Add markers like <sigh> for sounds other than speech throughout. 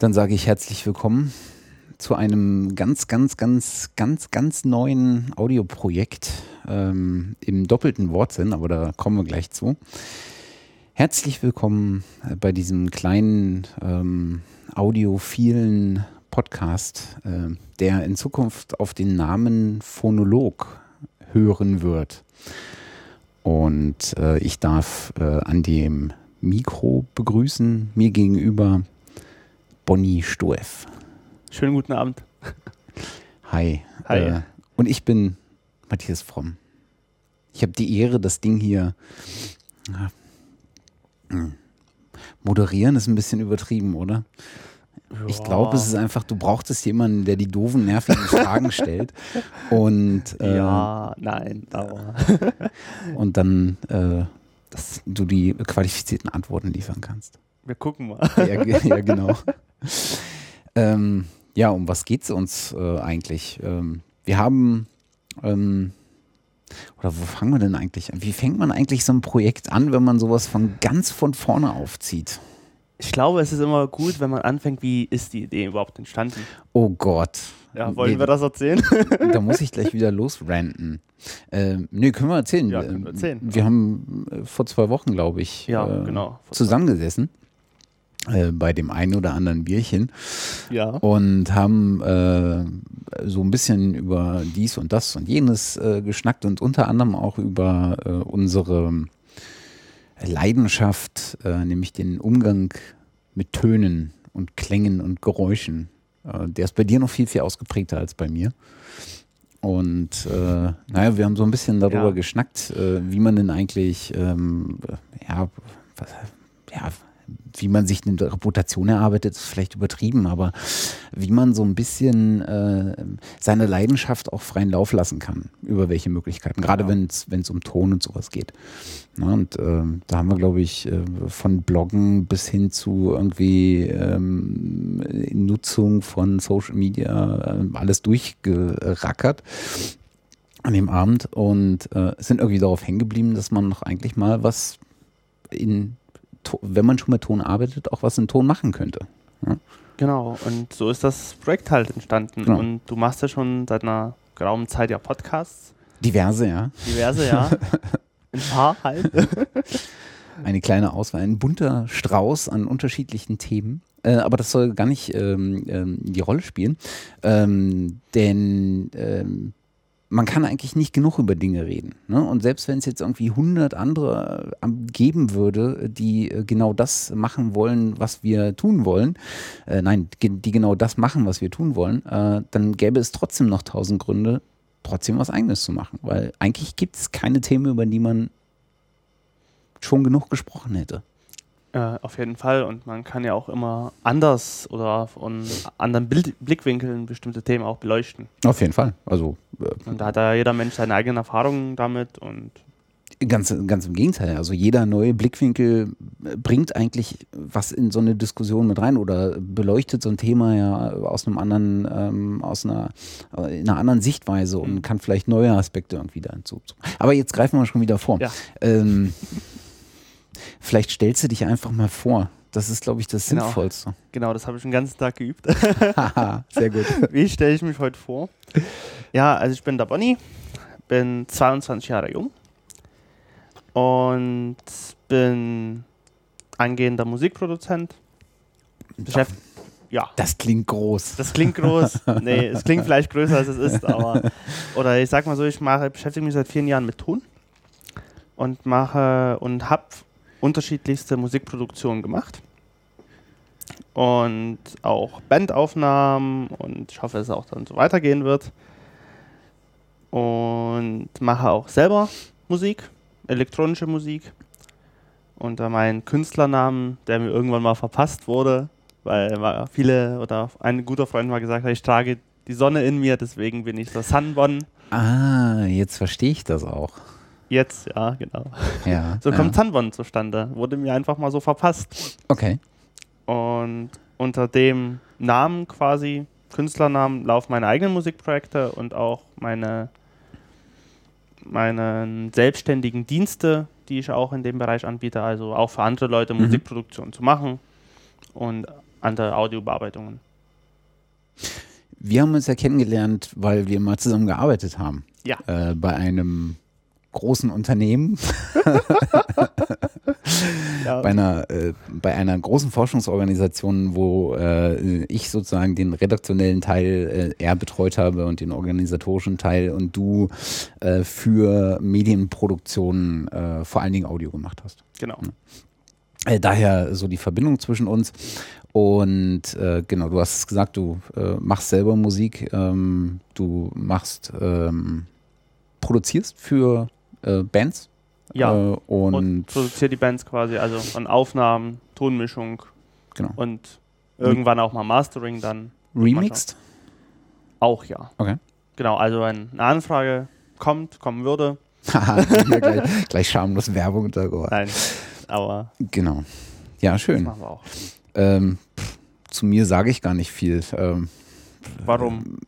Dann sage ich herzlich willkommen zu einem ganz, ganz, ganz, ganz, ganz neuen Audioprojekt ähm, im doppelten Wortsinn, aber da kommen wir gleich zu. Herzlich willkommen äh, bei diesem kleinen ähm, audiophilen Podcast, äh, der in Zukunft auf den Namen Phonolog hören wird. Und äh, ich darf äh, an dem Mikro begrüßen, mir gegenüber Bonnie Stoev. Schönen guten Abend. Hi. Hi. Äh, und ich bin Matthias Fromm. Ich habe die Ehre, das Ding hier. Ja, hm. moderieren ist ein bisschen übertrieben, oder? Ich Ja. glaube, es ist einfach, du brauchtest jemanden, der die doofen, nervigen Fragen <laughs> stellt und, äh, ja, nein, aber und dann äh, dass du die qualifizierten Antworten liefern kannst. Wir gucken mal. Ja, <laughs> ja genau. ähm, ja, um was geht es uns äh, eigentlich? Ähm, wir haben, ähm, oder wo fangen wir denn eigentlich an? Wie fängt man eigentlich so ein Projekt an, wenn man sowas von ganz von vorne aufzieht? Ich glaube, es ist immer gut, wenn man anfängt, wie ist die Idee überhaupt entstanden. Oh Gott. Ja, wollen Nee, wir das erzählen? <laughs> Da muss ich gleich wieder losranten. Ähm, nee, können wir erzählen. Ja, können wir erzählen. Wir haben äh, vor zwei Wochen, glaube ich, Ja, äh, genau. zusammengesessen äh, bei dem einen oder anderen Bierchen. Ja. und haben äh, so ein bisschen über dies und das und jenes äh, geschnackt und unter anderem auch über äh, unsere Leidenschaft, äh, nämlich den Umgang mit Tönen und Klängen und Geräuschen. Äh, der ist bei dir noch viel, viel ausgeprägter als bei mir. Und äh, naja, wir haben so ein bisschen darüber Ja. geschnackt, äh, wie man denn eigentlich, ähm, ja, was, ja, wie man sich eine Reputation erarbeitet, ist vielleicht übertrieben, aber wie man so ein bisschen äh, seine Leidenschaft auch freien Lauf lassen kann, über welche Möglichkeiten, gerade Genau. wenn es um Ton und sowas geht. Na, und ähm, da haben wir, glaube ich, äh, von Bloggen bis hin zu irgendwie ähm, Nutzung von Social Media äh, alles durchgerackert an dem Abend und äh, sind irgendwie darauf hängen geblieben, dass man noch eigentlich mal was in, wenn man schon mit Ton arbeitet, auch was in Ton machen könnte. Genau, und so ist das Projekt halt entstanden. Genau. Und du machst ja schon seit einer geraumen Zeit ja Podcasts. Diverse, ja. Diverse, ja. <laughs> Ein paar halt. <laughs> Eine kleine Auswahl, ein bunter Strauß an unterschiedlichen Themen. Äh, aber das soll gar nicht ähm, ähm, die Rolle spielen. Ähm, denn ähm, man kann eigentlich nicht genug über Dinge reden. Ne? Und selbst wenn es jetzt irgendwie 100 andere äh, geben würde, die äh, genau das machen wollen, was wir tun wollen, äh, nein, die genau das machen, was wir tun wollen, äh, dann gäbe es trotzdem noch tausend Gründe, trotzdem was Eigenes zu machen. Weil eigentlich gibt es keine Themen, über die man schon genug gesprochen hätte. Äh, auf jeden Fall. Und man kann ja auch immer anders oder von anderen Bild Blickwinkeln bestimmte Themen auch beleuchten. Auf jeden Fall. Also äh, Und da hat ja jeder Mensch seine eigenen Erfahrungen damit und ganz, ganz im Gegenteil. Also jeder neue Blickwinkel äh, bringt eigentlich was in so eine Diskussion mit rein oder beleuchtet so ein Thema ja aus einem anderen, ähm, aus einer, äh, in einer anderen Sichtweise und Mhm. kann vielleicht neue Aspekte irgendwie da hinzu. Aber jetzt greifen wir schon wieder vor. Ja. Ähm, vielleicht stellst du dich einfach mal vor. Das ist, glaube ich, das Genau. Sinnvollste. genau, das habe ich den ganzen Tag geübt. Sehr gut. <laughs> Wie stelle ich mich heute vor? Ja, also ich bin der Bonnie, bin 22 Jahre jung und bin angehender Musikproduzent. Beschäft ja, Das klingt groß. das klingt groß. <laughs> Nee, es klingt vielleicht größer, als es ist, aber. <laughs> Oder ich sag mal so, ich mache, beschäftige mich seit vielen Jahren mit Ton und mache und habe unterschiedlichste Musikproduktionen gemacht. Und auch Bandaufnahmen und ich hoffe, dass es auch dann so weitergehen wird. Und mache auch selber Musik, elektronische Musik. Unter meinen Künstlernamen, der mir irgendwann mal verpasst wurde, weil viele oder ein guter Freund mal gesagt hat, ich trage die Sonne in mir, deswegen bin ich der Sunbon. Ah, jetzt verstehe ich das auch. Jetzt, ja, genau. Ja. <laughs> So ja. kommt Sunbon zustande. Wurde mir einfach mal so verpasst. Okay. Und unter dem Namen quasi, Künstlernamen, laufen meine eigenen Musikprojekte und auch meine, meine selbstständigen Dienste, die ich auch in dem Bereich anbiete, also auch für andere Leute Mhm. Musikproduktion zu machen und andere Audiobearbeitungen. Wir haben uns ja kennengelernt, weil wir mal zusammen gearbeitet haben. Ja. Äh, bei einem großen Unternehmen, <laughs> Ja, bei einer, äh, bei einer großen Forschungsorganisation, wo äh, ich sozusagen den redaktionellen Teil äh, eher betreut habe und den organisatorischen Teil und du äh, für Medienproduktionen äh, vor allen Dingen Audio gemacht hast. genau. Äh, daher so die Verbindung zwischen uns. Und genau, du hast es gesagt, du machst selber Musik, ähm, du machst, ähm, produzierst für äh, Bands. Ja. Äh, und, Und produziert die Bands quasi, also an Aufnahmen, Tonmischung genau. und irgendwann auch mal Mastering dann remixed. auch, ja. Okay. Genau, also wenn eine Anfrage kommt, kommen würde. <laughs> Gleich, gleich schamlos Werbung untergebracht. Nein, aber Genau. Ja, das schön. machen wir auch. Ähm, pff, zu mir sage ich gar nicht viel. Ähm, Warum?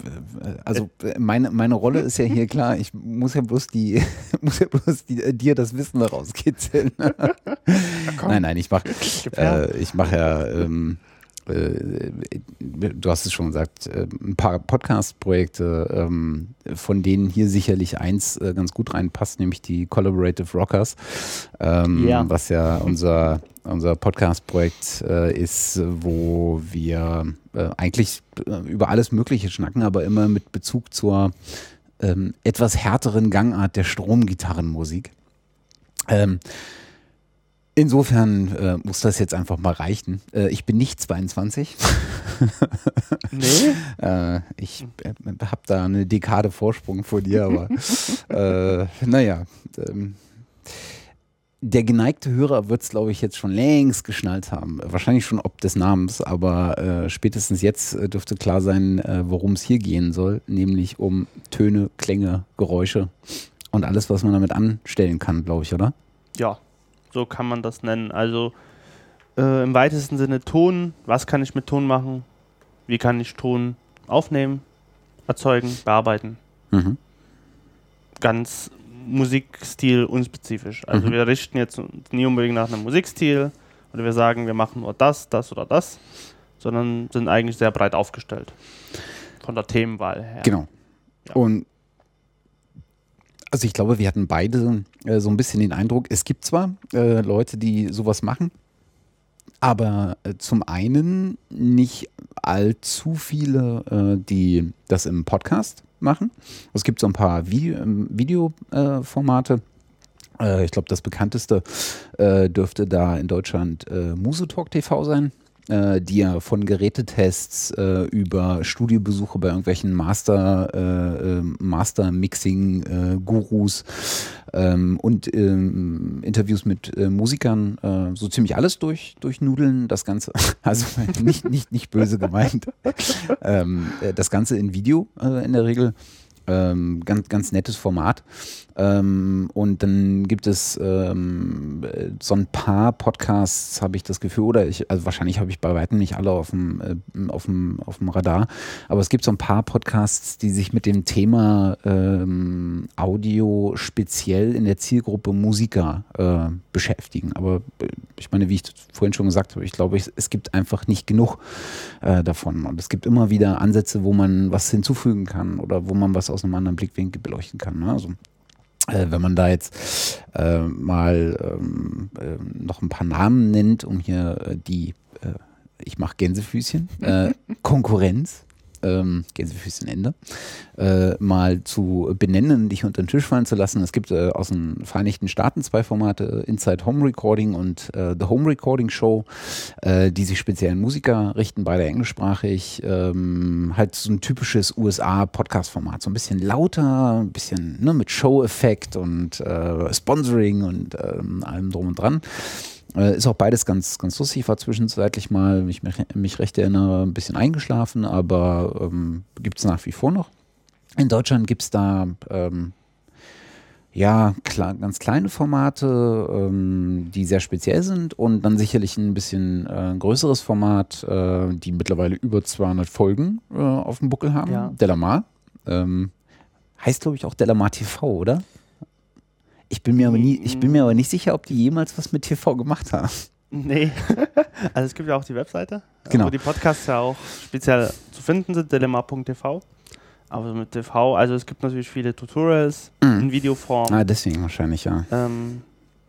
Äh, Also äh, meine, meine Rolle ist ja hier klar, ich muss ja bloß die, <laughs> muss ja bloß die, äh, dir das Wissen rauskitzeln. <laughs> nein, nein, ich mache äh, ich mache ja, ähm, äh, du hast es schon gesagt, äh, ein paar Podcast-Projekte, ähm, von denen hier sicherlich eins äh, ganz gut reinpasst, nämlich die Collaborative Rockers, ähm, Ja. was ja unser, unser Podcast-Projekt äh, ist, wo wir äh, eigentlich äh, über alles Mögliche schnacken, aber immer mit Bezug zur ähm, etwas härteren Gangart der Stromgitarrenmusik. Insofern äh, muss das jetzt einfach mal reichen. Äh, ich bin nicht 22. <laughs> Nee? <laughs> Äh, ich äh, habe da eine Dekade Vorsprung vor dir, aber <laughs> äh, naja. Ähm, der geneigte Hörer wird es, glaube ich, jetzt schon längst geschnallt haben. Wahrscheinlich schon ob des Namens, aber äh, spätestens jetzt dürfte klar sein, worum es hier gehen soll, nämlich um Töne, Klänge, Geräusche und alles, was man damit anstellen kann, glaube ich, oder? Ja, so kann man das nennen. Also äh, im weitesten Sinne Ton. Was kann ich mit Ton machen? Wie kann ich Ton aufnehmen, erzeugen, bearbeiten? Mhm. Ganz Musikstil unspezifisch. Also Mhm. wir richten jetzt nie unbedingt nach einem Musikstil oder wir sagen, wir machen nur das, das oder das, sondern sind eigentlich sehr breit aufgestellt. Von der Themenwahl her. Genau. Ja. Und also ich glaube, wir hatten beide äh, so ein bisschen den Eindruck, es gibt zwar äh, Leute, die sowas machen, aber äh, zum einen nicht allzu viele, äh, die das im Podcast machen. Es gibt so ein paar Video, ähm, Videoformate. Äh, ich glaube, das bekannteste äh, dürfte da in Deutschland äh, Musetalk TV sein äh, die ja von Gerätetests äh, über Studiobesuche bei irgendwelchen Master, äh, äh, Master-Mixing-Gurus ähm, und ähm, Interviews mit äh, Musikern äh, so ziemlich alles durch, durchnudeln. Das Ganze, <laughs> also nicht, nicht, nicht böse gemeint. <laughs> ähm, äh, das Ganze in Video äh, in der Regel. Ähm, ganz, ganz nettes Format. Ähm, und dann gibt es ähm, äh, so ein paar Podcasts, habe ich das Gefühl, oder ich, also wahrscheinlich habe ich bei weitem nicht alle auf dem, äh, auf, dem, auf dem Radar, aber es gibt so ein paar Podcasts, die sich mit dem Thema ähm, Audio speziell in der Zielgruppe Musiker äh, beschäftigen. Aber äh, ich meine, wie ich vorhin schon gesagt habe, ich glaube, ich, es gibt einfach nicht genug äh, davon. Und es gibt immer wieder Ansätze, wo man was hinzufügen kann oder wo man was aus einem anderen Blickwinkel beleuchten kann. Ne? Also äh, wenn man da jetzt äh, mal ähm, äh, noch ein paar Namen nennt, um hier äh, die, äh, ich mache Gänsefüßchen, äh, <laughs> Konkurrenz, ähm, Gänsefüßchen Ende, äh, mal zu benennen, dich unter den Tisch fallen zu lassen. Es gibt äh, aus den Vereinigten Staaten zwei Formate, Inside Home Recording und äh, The Home Recording Show, äh, die sich speziell an Musiker richten, beide englischsprachig. Ähm, halt so ein typisches USA-Podcast-Format, so ein bisschen lauter, ein bisschen ne, mit Show-Effekt und äh, Sponsoring und ähm, allem drum und dran. Äh, ist auch beides ganz, ganz lustig. War zwischenzeitlich mal, wenn ich mich, mich recht erinnere, ein bisschen eingeschlafen, aber ähm, gibt es nach wie vor noch. In Deutschland gibt es da ähm, ja klar, ganz kleine Formate, ähm, die sehr speziell sind und dann sicherlich ein bisschen äh, ein größeres Format, äh, die mittlerweile über 200 Folgen äh, auf dem Buckel haben. Ja. Delamar. Ähm, heißt, glaube ich, auch Delamar TV, oder? Ich bin, mir aber nie, ich bin mir aber nicht sicher, ob die jemals was mit TV gemacht haben. Nee. <laughs> also es gibt ja auch die Webseite, Genau. wo die Podcasts ja auch speziell zu finden sind, dilemma.tv. Aber mit TV, also es gibt natürlich viele Tutorials Mhm. in Videoform, Ah, deswegen wahrscheinlich, ja. ähm,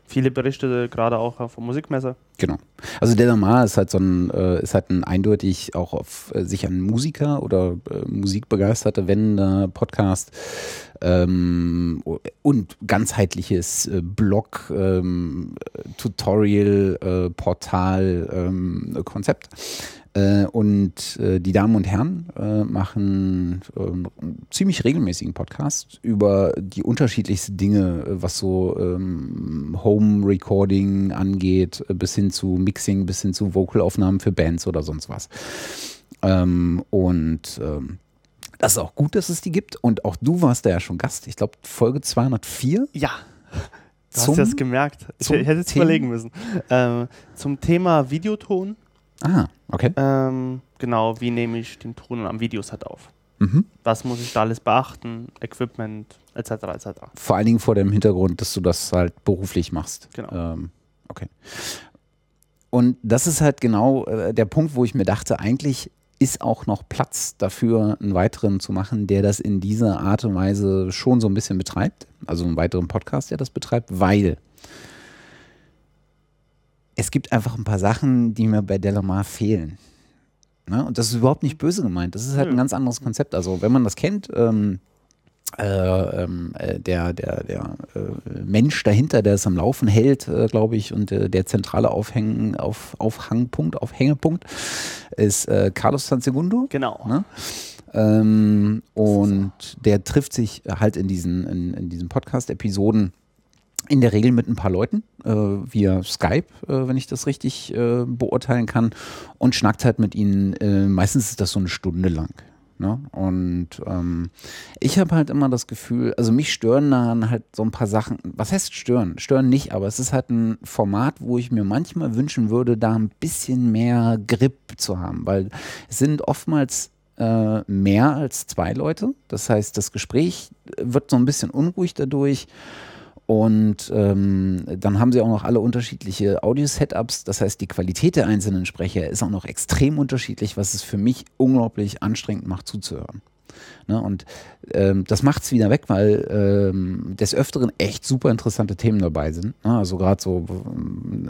viele Berichte, gerade auch auf der Musikmesse. Genau. Also der Lamar ist halt so ein, äh, ist halt ein eindeutig auch auf äh, sich an Musiker oder äh, Musikbegeisterte wendender Podcast ähm, und ganzheitliches äh, Blog, ähm, Tutorial, äh, Portal, ähm, Konzept. Äh, und äh, die Damen und Herren äh, machen ähm, ziemlich regelmäßigen Podcast über die unterschiedlichsten Dinge, äh, was so ähm, Home Recording angeht, äh, bis hin zu Mixing, bis hin zu Vocalaufnahmen für Bands oder sonst was. Ähm, und ähm, das ist auch gut, dass es die gibt. Und auch du warst da ja schon Gast. Ich glaube, Folge 204. Ja. Du hast das gemerkt. Ich, ich hätte es überlegen müssen. Ähm, zum Thema Videoton. Ah, okay. Ähm, genau, wie nehme ich den Ton am Videoset auf? Mhm. Was muss ich da alles beachten? Equipment, etc. etc. Vor allen Dingen vor dem Hintergrund, dass du das halt beruflich machst. Genau. Ähm, okay. Und das ist halt genau äh, der Punkt, wo ich mir dachte, eigentlich ist auch noch Platz dafür, einen weiteren zu machen, der das in dieser Art und Weise schon so ein bisschen betreibt. Also einen weiteren Podcast, der das betreibt, weil es gibt einfach ein paar Sachen, die mir bei Delamar fehlen. Ne? Und das ist überhaupt nicht böse gemeint. Das ist halt ein ganz anderes Konzept. Also wenn man das kennt, ähm, äh, ähm, äh, der, der, der äh, Mensch dahinter, der es am Laufen hält, äh, glaube ich, und äh, der zentrale Aufhängen, auf, Aufhangpunkt, Aufhängepunkt ist äh, Carlos Sansegundo. Genau. Ne? Ähm, und der trifft sich halt in diesen, in, in diesen Podcast-Episoden in der Regel mit ein paar Leuten äh, via Skype, äh, wenn ich das richtig äh, beurteilen kann, und schnackt halt mit ihnen. Äh, meistens ist das so eine Stunde lang. Ne? Und ähm, ich habe halt immer das Gefühl, also mich stören daran halt so ein paar Sachen. Was heißt stören? Stören nicht, aber es ist halt ein Format, wo ich mir manchmal wünschen würde, da ein bisschen mehr Grip zu haben, weil es sind oftmals äh, mehr als zwei Leute. Das heißt, das Gespräch wird so ein bisschen unruhig dadurch. Und ähm, dann haben sie auch noch alle unterschiedliche Audio-Setups. Das heißt, die Qualität der einzelnen Sprecher ist auch noch extrem unterschiedlich, was es für mich unglaublich anstrengend macht zuzuhören. Ne? Und ähm, das macht es wieder weg, weil ähm, des Öfteren echt super interessante Themen dabei sind. Ne? Also gerade so,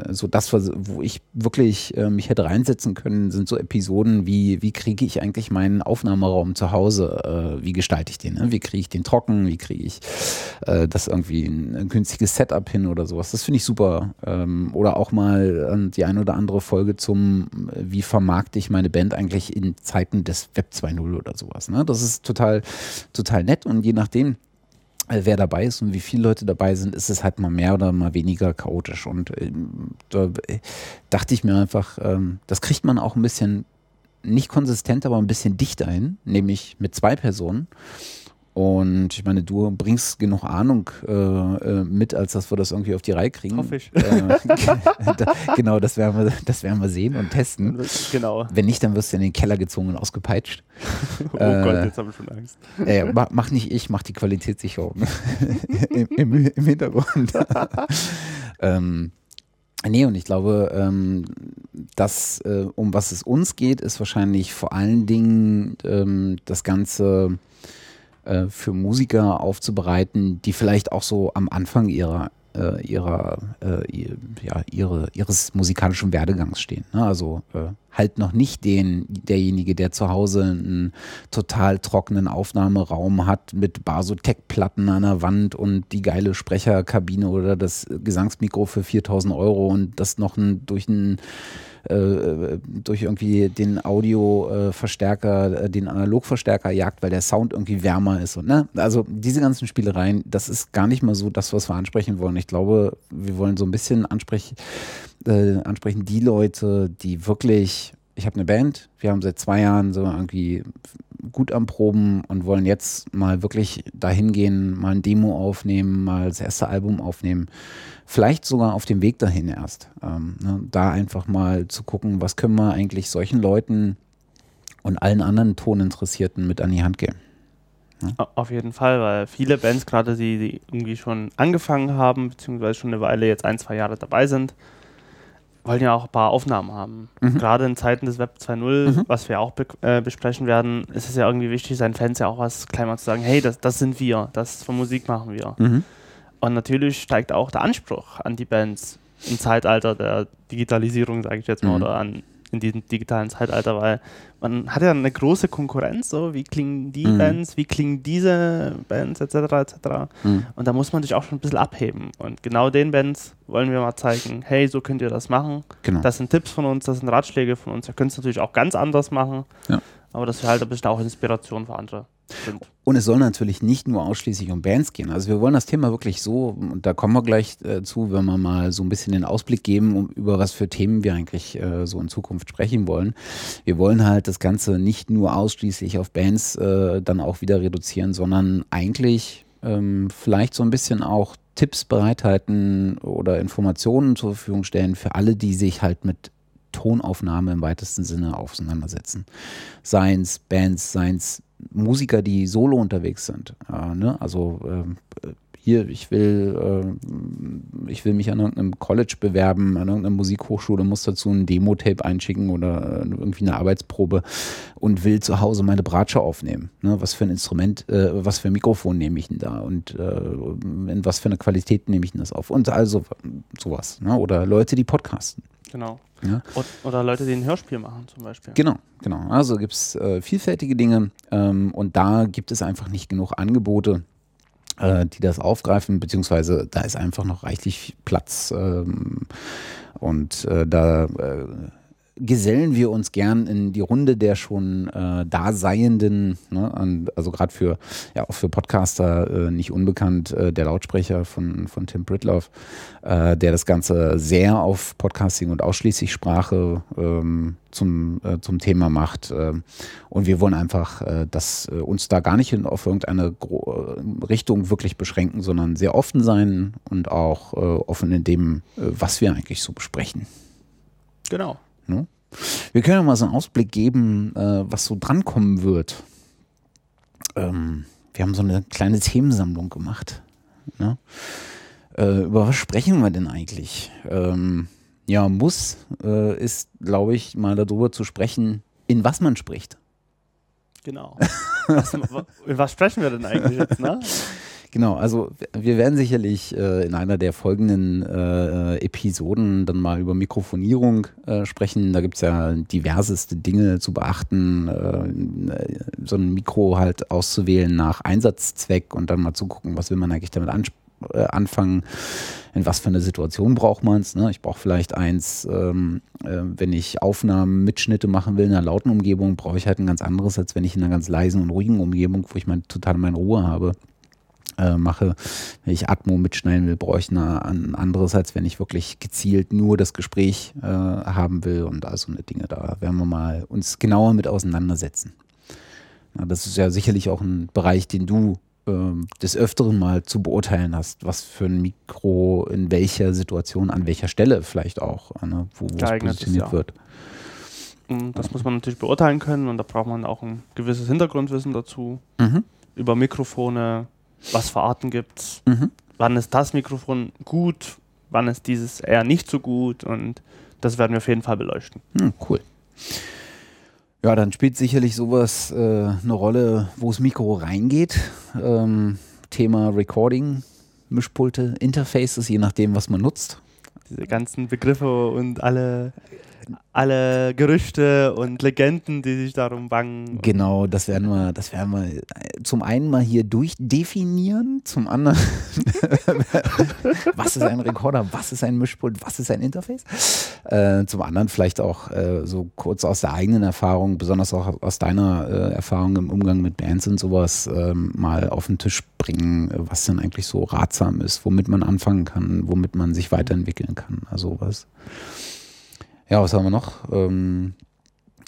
so das, wo ich wirklich äh, mich hätte reinsetzen können, sind so Episoden wie, wie kriege ich eigentlich meinen Aufnahmeraum zu Hause? Äh, wie gestalte ich den? Ne? Wie kriege ich den trocken? Wie kriege ich äh, das irgendwie ein, ein günstiges Setup hin oder sowas? Das finde ich super. Ähm, oder auch mal äh, die ein oder andere Folge zum, äh, wie vermarkte ich meine Band eigentlich in Zeiten des Web 2.0 oder sowas. Ne? Das ist total, total nett und je nachdem, äh, wer dabei ist und wie viele Leute dabei sind, ist es halt mal mehr oder mal weniger chaotisch. Und ähm, da äh, dachte ich mir einfach, ähm, das kriegt man auch ein bisschen nicht konsistent, aber ein bisschen dichter hin, nämlich mit zwei Personen. Und ich meine, du bringst genug Ahnung äh, äh, mit, als dass wir das irgendwie auf die Reihe kriegen. Hoffe ich. Äh, <laughs> genau, das werden, wir, das werden wir sehen und testen. Genau. Wenn nicht, dann wirst du in den Keller gezogen und ausgepeitscht. <laughs> Oh Äh, Gott, jetzt habe ich schon Angst. <laughs> Äh, mach, mach nicht ich, mach die Qualitätssicherung Im, im, im Hintergrund. ähm, nee, und ich glaube, ähm, das, äh, um was es uns geht, ist wahrscheinlich vor allen Dingen ähm, das Ganze äh, für Musiker aufzubereiten, die vielleicht auch so am Anfang ihrer äh, ihrer äh, ja, ihre, ihres musikalischen Werdegangs stehen. Ne? Also äh, halt noch nicht den derjenige, der zu Hause einen total trockenen Aufnahmeraum hat mit Basotec-Platten an der Wand und die geile Sprecherkabine oder das Gesangsmikro für 4000 Euro und das noch ein, durch ein äh, durch irgendwie den Audioverstärker, äh, den Analogverstärker jagt, weil der Sound irgendwie wärmer ist. Und, ne? Also diese ganzen Spielereien, das ist gar nicht mal so das, was wir ansprechen wollen. Ich glaube, wir wollen so ein bisschen ansprechen, äh, ansprechen die Leute, die wirklich, ich habe eine Band, wir haben seit zwei Jahren so irgendwie gut am Proben und wollen jetzt mal wirklich dahin gehen, mal ein Demo aufnehmen, mal das erste Album aufnehmen. Vielleicht sogar auf dem Weg dahin erst. Ähm, ne, da einfach mal zu gucken, was können wir eigentlich solchen Leuten und allen anderen Toninteressierten mit an die Hand geben. Au- Auf jeden Fall, weil viele Bands, gerade die, die irgendwie schon angefangen haben, beziehungsweise schon eine Weile jetzt ein, zwei Jahre dabei sind, wollen ja auch ein paar Aufnahmen haben. Mhm. Gerade in Zeiten des Web 2.0, Mhm. was wir auch be äh, besprechen werden, ist es ja irgendwie wichtig, seinen Fans ja auch was klein mal zu sagen, hey, das, das sind wir, das von Musik machen wir. Mhm. Und natürlich steigt auch der Anspruch an die Bands im Zeitalter der Digitalisierung, sage ich jetzt mal, Mhm. oder an, in diesem digitalen Zeitalter, weil man hat ja eine große Konkurrenz, so wie klingen die Mhm. Bands, wie klingen diese Bands, etc., etc. Mhm. Und da muss man sich auch schon ein bisschen abheben. Und genau den Bands wollen wir mal zeigen, hey, so könnt ihr das machen. Genau. Das sind Tipps von uns, das sind Ratschläge von uns. Ihr könnt es natürlich auch ganz anders machen, Ja. aber dass wir halt ein bisschen auch Inspiration für andere Und es soll natürlich nicht nur ausschließlich um Bands gehen. Also wir wollen das Thema wirklich so, und da kommen wir gleich äh, zu, wenn wir mal so ein bisschen den Ausblick geben, um, über was für Themen wir eigentlich äh, so in Zukunft sprechen wollen. Wir wollen halt das Ganze nicht nur ausschließlich auf Bands äh, dann auch wieder reduzieren, sondern eigentlich ähm, vielleicht so ein bisschen auch Tipps bereithalten oder Informationen zur Verfügung stellen für alle, die sich halt mit Tonaufnahme im weitesten Sinne auseinandersetzen. Seins Bands, seins Musiker, die solo unterwegs sind. Äh, ne? Also ähm, hier, ich will, äh, ich will mich an irgendeinem College bewerben, an irgendeiner Musikhochschule, muss dazu ein Demo-Tape einschicken oder äh, irgendwie eine Arbeitsprobe und will zu Hause meine Bratsche aufnehmen. Ne? Was für ein Instrument, äh, was für ein Mikrofon nehme ich denn da und äh, in was für eine Qualität nehme ich denn das auf und also sowas. Ne? Oder Leute, die podcasten. Genau. Ja. Oder Leute, die ein Hörspiel machen zum Beispiel. Genau, genau. Also gibt es äh, vielfältige Dinge ähm, und da gibt es einfach nicht genug Angebote, äh, die das aufgreifen, beziehungsweise da ist einfach noch reichlich Platz ähm, und äh, da äh, gesellen wir uns gern in die Runde der schon äh, Daseienden, ne, also gerade für, ja, auch für Podcaster äh, nicht unbekannt, äh, der Lautsprecher von, von Tim Pritloff, äh, der das Ganze sehr auf Podcasting und ausschließlich Sprache ähm, zum, äh, zum Thema macht. ähm, und wir wollen einfach, äh, dass uns da gar nicht in, auf irgendeine Gro Richtung wirklich beschränken, sondern sehr offen sein und auch offen in dem, was wir eigentlich so besprechen. Genau. Ne? Wir können ja mal so einen Ausblick geben, äh, was so drankommen wird. Ähm, wir haben so eine kleine Themensammlung gemacht. Ne? Äh, über was sprechen wir denn eigentlich? Ähm, ja, muss äh, ist, glaube ich, mal darüber zu sprechen, in was man spricht. Genau. <laughs> was, was sprechen wir denn eigentlich jetzt, ne? <laughs> Genau, also wir werden sicherlich äh, in einer der folgenden äh, Episoden dann mal über Mikrofonierung äh, sprechen. Da gibt es ja diverseste Dinge zu beachten, äh, so ein Mikro halt auszuwählen nach Einsatzzweck und dann mal zu gucken, was will man eigentlich damit äh, anfangen, in was für eine Situation braucht man es. Ne? Ich brauche vielleicht eins, ähm, äh, wenn ich Aufnahmen, Mitschnitte machen will in einer lauten Umgebung, brauche ich halt ein ganz anderes, als wenn ich in einer ganz leisen und ruhigen Umgebung, wo ich mein, total meine Ruhe habe äh, mache. Wenn ich Atmo mitschneiden will, brauche ich eine, ein anderes, als wenn ich wirklich gezielt nur das Gespräch äh, haben will und all so eine Dinge. Da werden wir mal uns genauer mit auseinandersetzen. Ja, das ist ja sicherlich auch ein Bereich, den du ähm, des Öfteren mal zu beurteilen hast, was für ein Mikro in welcher Situation, an welcher Stelle vielleicht auch, äh, ne, wo, wo es ist, positioniert ja. wird. Und das muss man natürlich beurteilen können und da braucht man auch ein gewisses Hintergrundwissen dazu. Mhm. Über Mikrofone, was für Arten gibt's, Mhm. wann ist das Mikrofon gut, wann ist dieses eher nicht so gut und das werden wir auf jeden Fall beleuchten. Hm, cool. Ja, dann spielt sicherlich sowas äh, eine Rolle, wo das Mikro reingeht. Ähm, Thema Recording, Mischpulte, Interfaces, je nachdem, was man nutzt. Diese ganzen Begriffe und alle, alle Gerüchte und Legenden, die sich darum bangen. Genau, das werden wir, das werden wir äh, zum einen mal hier durchdefinieren, zum anderen, <laughs> was ist ein Rekorder, was ist ein Mischpult, was ist ein Interface? Äh, zum anderen vielleicht auch äh, so kurz aus der eigenen Erfahrung, besonders auch aus deiner äh, Erfahrung im Umgang mit Bands und sowas, ähm, mal auf den Tisch bringen, was denn eigentlich so ratsam ist, womit man anfangen kann, womit man sich weiterentwickeln kann, also was. Ja, was haben wir noch? Ähm,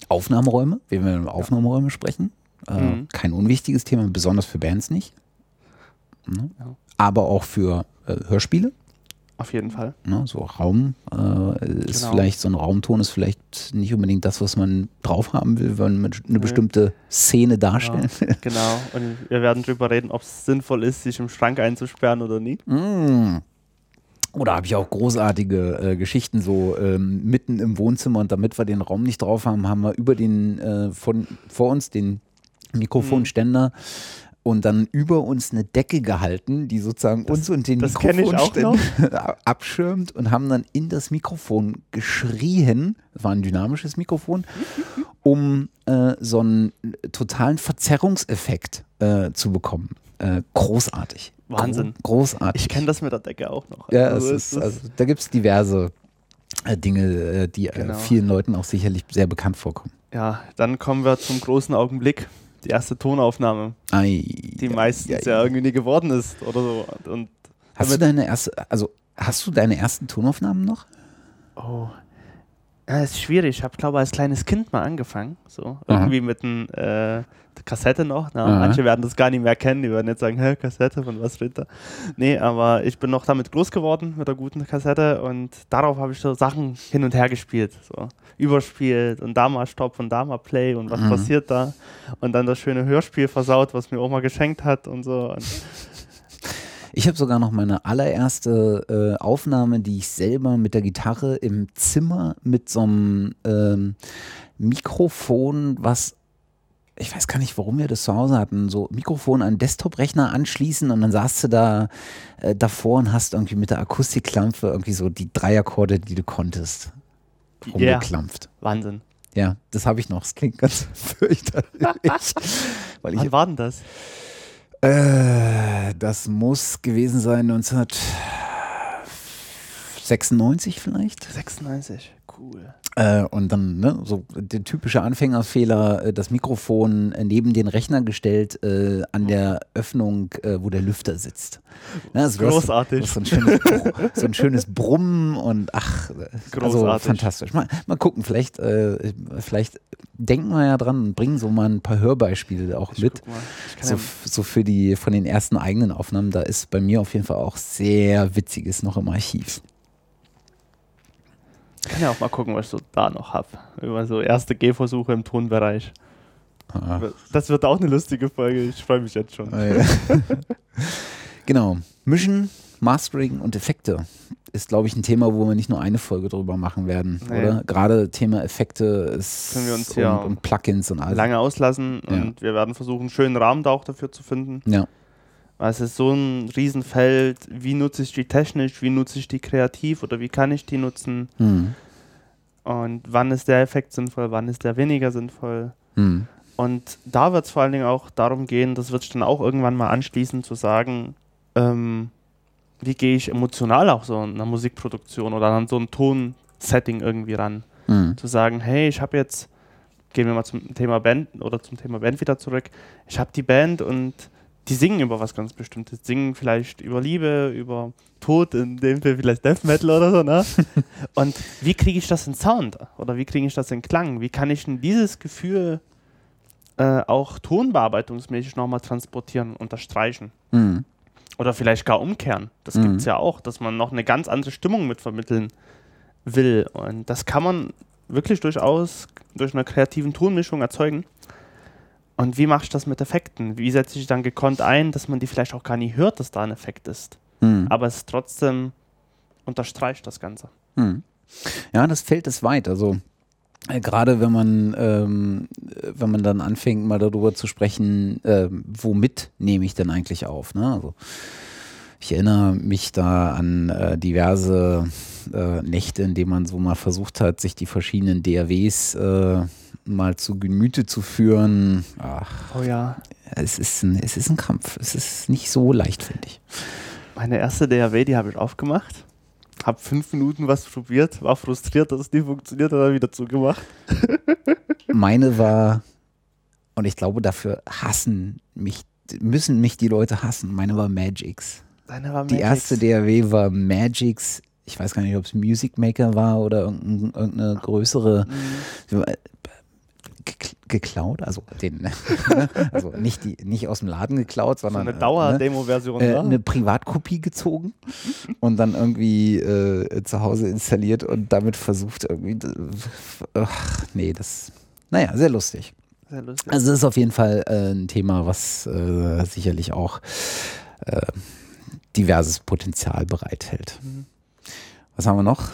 Aufnahmeräume, wenn wir über Aufnahmeräume sprechen. Äh, Mhm. Kein unwichtiges Thema, besonders für Bands nicht. Ne? Ja. Aber auch für äh, Hörspiele. Auf jeden Fall. Ne? So Raum äh, ist Genau. vielleicht, so ein Raumton ist vielleicht nicht unbedingt das, was man drauf haben will, wenn man eine Nee. bestimmte Szene darstellt. Genau. Und wir werden darüber reden, ob es sinnvoll ist, sich im Schrank einzusperren oder nicht. Mm. Oder habe ich auch großartige äh, Geschichten so ähm, mitten im Wohnzimmer und damit wir den Raum nicht drauf haben, haben wir über den äh, von vor uns den Mikrofonständer und dann über uns eine Decke gehalten, die sozusagen Das- uns und den Mikrofonständer <laughs> abschirmt und haben dann in das Mikrofon geschrien, das war ein dynamisches Mikrofon, um äh, so einen totalen Verzerrungseffekt äh, zu bekommen. Äh, großartig. Wahnsinn. Gro großartig. Ich kenne das mit der Decke auch noch. Ja, Also es ist, also, da gibt es diverse äh, Dinge, äh, die äh, Genau. vielen Leuten auch sicherlich sehr bekannt vorkommen. ja, dann kommen wir zum großen Augenblick. Die erste Tonaufnahme, Ei, die meistens ja, irgendwie nie geworden ist oder so. Und Hast du deine erste, also hast du deine ersten Tonaufnahmen noch? Oh. Ja, ist schwierig. Ich habe, glaube als kleines Kind mal angefangen. So. Aha. Irgendwie mit einer äh, Kassette noch. Na, Aha. manche werden das gar nicht mehr kennen. Die werden jetzt sagen, hä, Kassette, von was redet er? Nee, aber ich bin noch damit groß geworden, mit der guten Kassette. Und darauf habe ich so Sachen hin und her gespielt. So. Überspielt und da mal Stopp und da mal Play und was Mhm. passiert da. Und dann das schöne Hörspiel versaut, was mir Oma geschenkt hat und so. Und Ich habe sogar noch meine allererste äh, Aufnahme, die ich selber mit der Gitarre im Zimmer mit so einem ähm, Mikrofon, was ich weiß gar nicht, warum wir das zu Hause hatten, so Mikrofon an Desktop-Rechner anschließen und dann saßt du da äh, davor und hast irgendwie mit der Akustikklampe irgendwie so die drei Akkorde, die du konntest, yeah, rumgeklampft. Wahnsinn. Ja, das habe ich noch. Das klingt ganz <laughs> fürchterlich. <laughs> Wann war denn das? Äh, das muss gewesen sein 1996 vielleicht. 96. Cool. Äh, und dann ne, so der typische Anfängerfehler, äh, das Mikrofon äh, neben den Rechner gestellt äh, an der Öffnung, äh, wo der Lüfter sitzt. Ne, also Großartig. du hast So ein, schönes, so ein schönes Brummen und ach, äh, also Großartig. fantastisch. Mal, mal gucken, vielleicht, vielleicht denken wir ja dran und bringen so mal ein paar Hörbeispiele auch Ich mit. So, ja so für die von den ersten eigenen Aufnahmen, da ist bei mir auf jeden Fall auch sehr Witziges noch im Archiv. Ich kann ja auch mal gucken, was ich so da noch habe. Über so erste Gehversuche im Tonbereich. Ah. Das wird auch eine lustige Folge. Ich freue mich jetzt schon. Äh, <laughs> genau. Mischen, Mastering und Effekte ist, glaube ich, ein Thema, wo wir nicht nur eine Folge drüber machen werden, Nee. oder? Gerade Thema Effekte ist Können wir uns und, ja und Plugins und alles. Lange auslassen Ja. und wir werden versuchen, einen schönen Rahmen da auch dafür zu finden. Ja. Ist so ein Riesenfeld. Wie nutze ich die technisch? Wie nutze ich die kreativ? Oder wie kann ich die nutzen? Hm. Und wann ist der Effekt sinnvoll? Wann ist der weniger sinnvoll? Hm. Und da wird es vor allen Dingen auch darum gehen, das wird sich dann auch irgendwann mal anschließen, zu sagen, ähm, wie gehe ich emotional auch so in einer Musikproduktion oder an so ein Tonsetting irgendwie ran. Hm. Zu sagen, hey, ich habe jetzt, gehen wir mal zum Thema Band oder zum Thema Band wieder zurück, ich habe die Band und die singen über was ganz Bestimmtes, singen vielleicht über Liebe, über Tod, in dem Fall vielleicht Death Metal oder so, ne? <laughs> und wie kriege ich das in Sound oder wie kriege ich das in Klang? Wie kann ich denn dieses Gefühl äh, auch tonbearbeitungsmäßig nochmal transportieren unterstreichen? Hm. Oder vielleicht gar umkehren. Das Mhm. gibt es ja auch, dass man noch eine ganz andere Stimmung mit vermitteln will. Und das kann man wirklich durchaus durch eine kreativen Tonmischung erzeugen. Und wie mache ich das mit Effekten? Wie setze ich dann gekonnt ein, dass man die vielleicht auch gar nicht hört, dass da ein Effekt ist? Hm. Aber es trotzdem unterstreicht das Ganze. Hm. Ja, das Feld ist weit. Also äh, gerade wenn man ähm, äh, wenn man dann anfängt, mal darüber zu sprechen, ähm, womit nehme ich denn eigentlich auf? Ne? Also ich erinnere mich da an äh, diverse äh, Nächte, in denen man so mal versucht hat, sich die verschiedenen DAWs äh, mal zu Gemüte zu führen. Ach, Oh ja. es ist ein, es ist ein Kampf. Es ist nicht so leicht, finde ich. Meine erste DAW, die habe ich aufgemacht. Habe fünf Minuten was probiert, war frustriert, dass es nicht funktioniert, und dann wieder zugemacht. <laughs> Meine war, und ich glaube, dafür hassen mich, müssen mich die Leute hassen. Meine war Magix. Deine war Die erste DAW war Magix. Ich weiß gar nicht, ob es Music Maker war oder irgendein, irgendeine größere. Mhm. Ge- geklaut, also den, <laughs> also nicht die, nicht aus dem Laden geklaut, So sondern eine äh, Dauer-Demo-Version, äh, ne? eine Privatkopie gezogen und dann irgendwie äh, zu Hause installiert und damit versucht irgendwie, ach nee, das, naja, sehr lustig. Sehr lustig. Also das ist auf jeden Fall äh, ein Thema, was äh, sicherlich auch äh, diverses Potenzial bereithält. Was haben wir noch?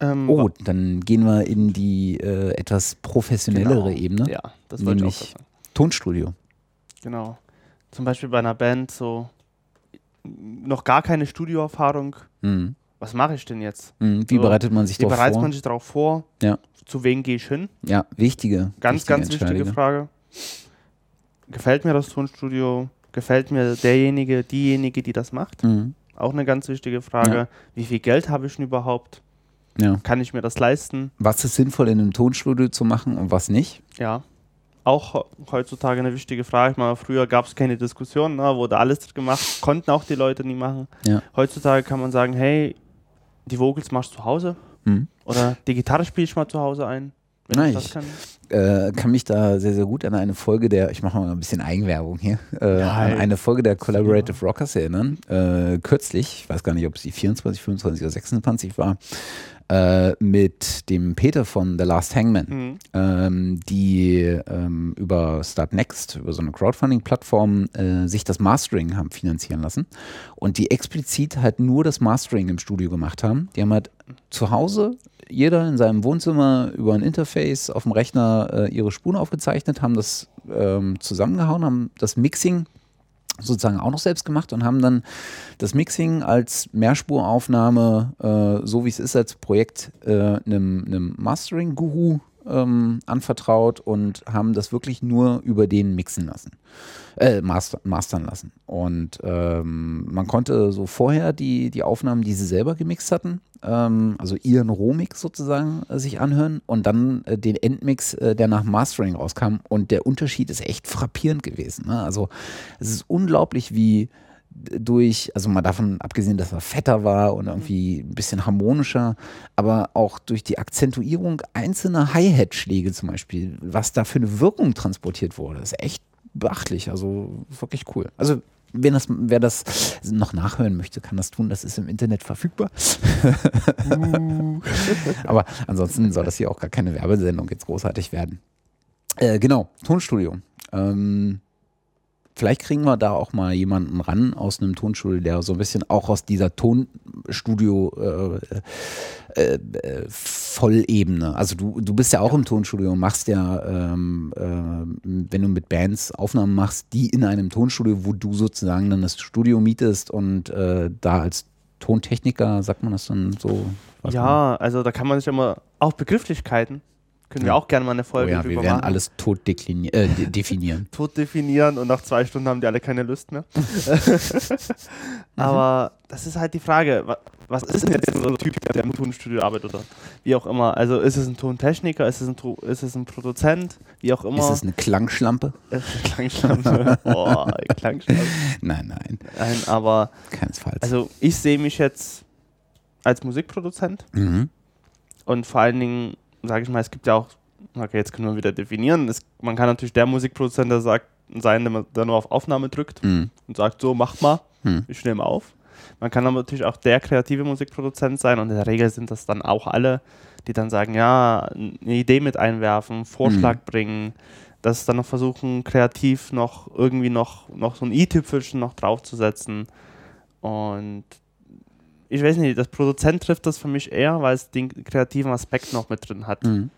Ähm, Oh, dann gehen wir in die äh, etwas professionellere genau. Ebene. Ja, das Nämlich-. Tonstudio. Genau. Zum Beispiel bei einer Band so noch gar keine Studioerfahrung. Mhm. Was mache ich denn jetzt? Mhm. Wie So, bereitet man sich Wie darauf bereitet vor? man sich darauf vor? Ja. Zu wem gehe ich hin? ja, wichtige. Ganz, wichtige ganz wichtige. Frage. Gefällt mir das Tonstudio? Gefällt mir derjenige, diejenige, die das macht? Mhm. Auch eine ganz wichtige Frage. Ja. Wie viel Geld habe ich denn überhaupt? Ja. Kann ich mir das leisten? Was ist sinnvoll in einem Tonstudio zu machen und was nicht? Ja. Auch he- heutzutage eine wichtige Frage. Ich meine, früher gab es keine Diskussion, ne, wurde alles gemacht, konnten auch die Leute nie machen. Ja. Heutzutage kann man sagen, hey, die Vocals machst du zu Hause Mhm. oder die Gitarre spiele ich mal zu Hause ein. Na, ich kann. äh, kann mich da sehr, sehr gut an eine Folge der, ich mache mal ein bisschen Eigenwerbung hier, äh, an ey. eine Folge der Collaborative Rockers erinnern. Äh, kürzlich, ich weiß gar nicht, ob es die 24, 25 oder 26 war, äh, mit dem Peter von The Last Hangman, Mhm. ähm, die ähm, über Start Next, über so eine Crowdfunding-Plattform, äh, sich das Mastering haben finanzieren lassen und die explizit halt nur das Mastering im Studio gemacht haben. Die haben halt zu Hause jeder in seinem Wohnzimmer über ein Interface auf dem Rechner äh, ihre Spuren aufgezeichnet, haben das ähm, zusammengehauen, haben das Mixing sozusagen auch noch selbst gemacht und haben dann das Mixing als Mehrspuraufnahme, äh, so wie es ist, als Projekt äh, einem, einem Mastering-Guru ähm, anvertraut und haben das wirklich nur über den mixen lassen, äh, master, mastern lassen. Und ähm, man konnte so vorher die, die Aufnahmen, die sie selber gemixt hatten, ähm, also ihren Rohmix sozusagen äh, sich anhören und dann äh, den Endmix, äh, der nach Mastering rauskam. Und der Unterschied ist echt frappierend gewesen. Ne? Also es ist unglaublich, wie durch, also mal davon abgesehen, dass er fetter war und irgendwie ein bisschen harmonischer, aber auch durch die Akzentuierung einzelner Hi-Hat-Schläge zum Beispiel, was da für eine Wirkung transportiert wurde, ist echt beachtlich, also wirklich cool. Also wer das, wer das noch nachhören möchte, kann das tun, das ist im Internet verfügbar. <laughs> aber ansonsten soll das hier auch gar keine Werbesendung jetzt großartig werden. Äh, genau, Tonstudio. Ähm, Vielleicht kriegen wir da auch mal jemanden ran aus einem Tonstudio, der so ein bisschen auch aus dieser Tonstudio äh, äh, äh, Vollebene. Also du, du bist ja auch im Tonstudio und machst ja, ähm, äh, wenn du mit Bands Aufnahmen machst, die in einem Tonstudio, wo du sozusagen dann das Studio mietest und äh, da als Tontechniker, sagt man das dann so? Ja, also da kann man sich immer, auch Begrifflichkeiten, können wir Ja. auch gerne mal eine Oh Folge ja, wir werden machen. alles tot äh, de- definieren. <laughs> tot definieren und nach zwei Stunden haben die alle keine Lust mehr. <laughs> Aber das ist halt die Frage, wa- was ist denn jetzt so ein Typ, der im Tonstudio arbeitet oder wie auch immer? Also ist es ein Tontechniker, ist es ein, To- ist es ein Produzent, wie auch immer? Ist es eine Klangschlampe? Ist es <laughs> eine Klangschlampe? Boah, Klangschlampe. Nein, nein, Nein, aber keinesfalls. also ich sehe mich jetzt als Musikproduzent mhm. und vor allen Dingen, sage ich mal, es gibt ja auch, okay, jetzt können wir wieder definieren, es, man kann natürlich der Musikproduzent der sagt, sein, der, der nur auf Aufnahme drückt Mhm. und sagt, so, mach mal, Mhm. ich nehme auf. Man kann aber natürlich auch der kreative Musikproduzent sein und in der Regel sind das dann auch alle, die dann sagen, ja, eine Idee mit einwerfen, Vorschlag Mhm. bringen, das dann noch versuchen, kreativ noch irgendwie noch, noch so ein i-Tüpfelchen noch draufzusetzen. Und ich weiß nicht, das Produzent trifft das für mich eher, weil es den kreativen Aspekt noch mit drin hat. Mhm.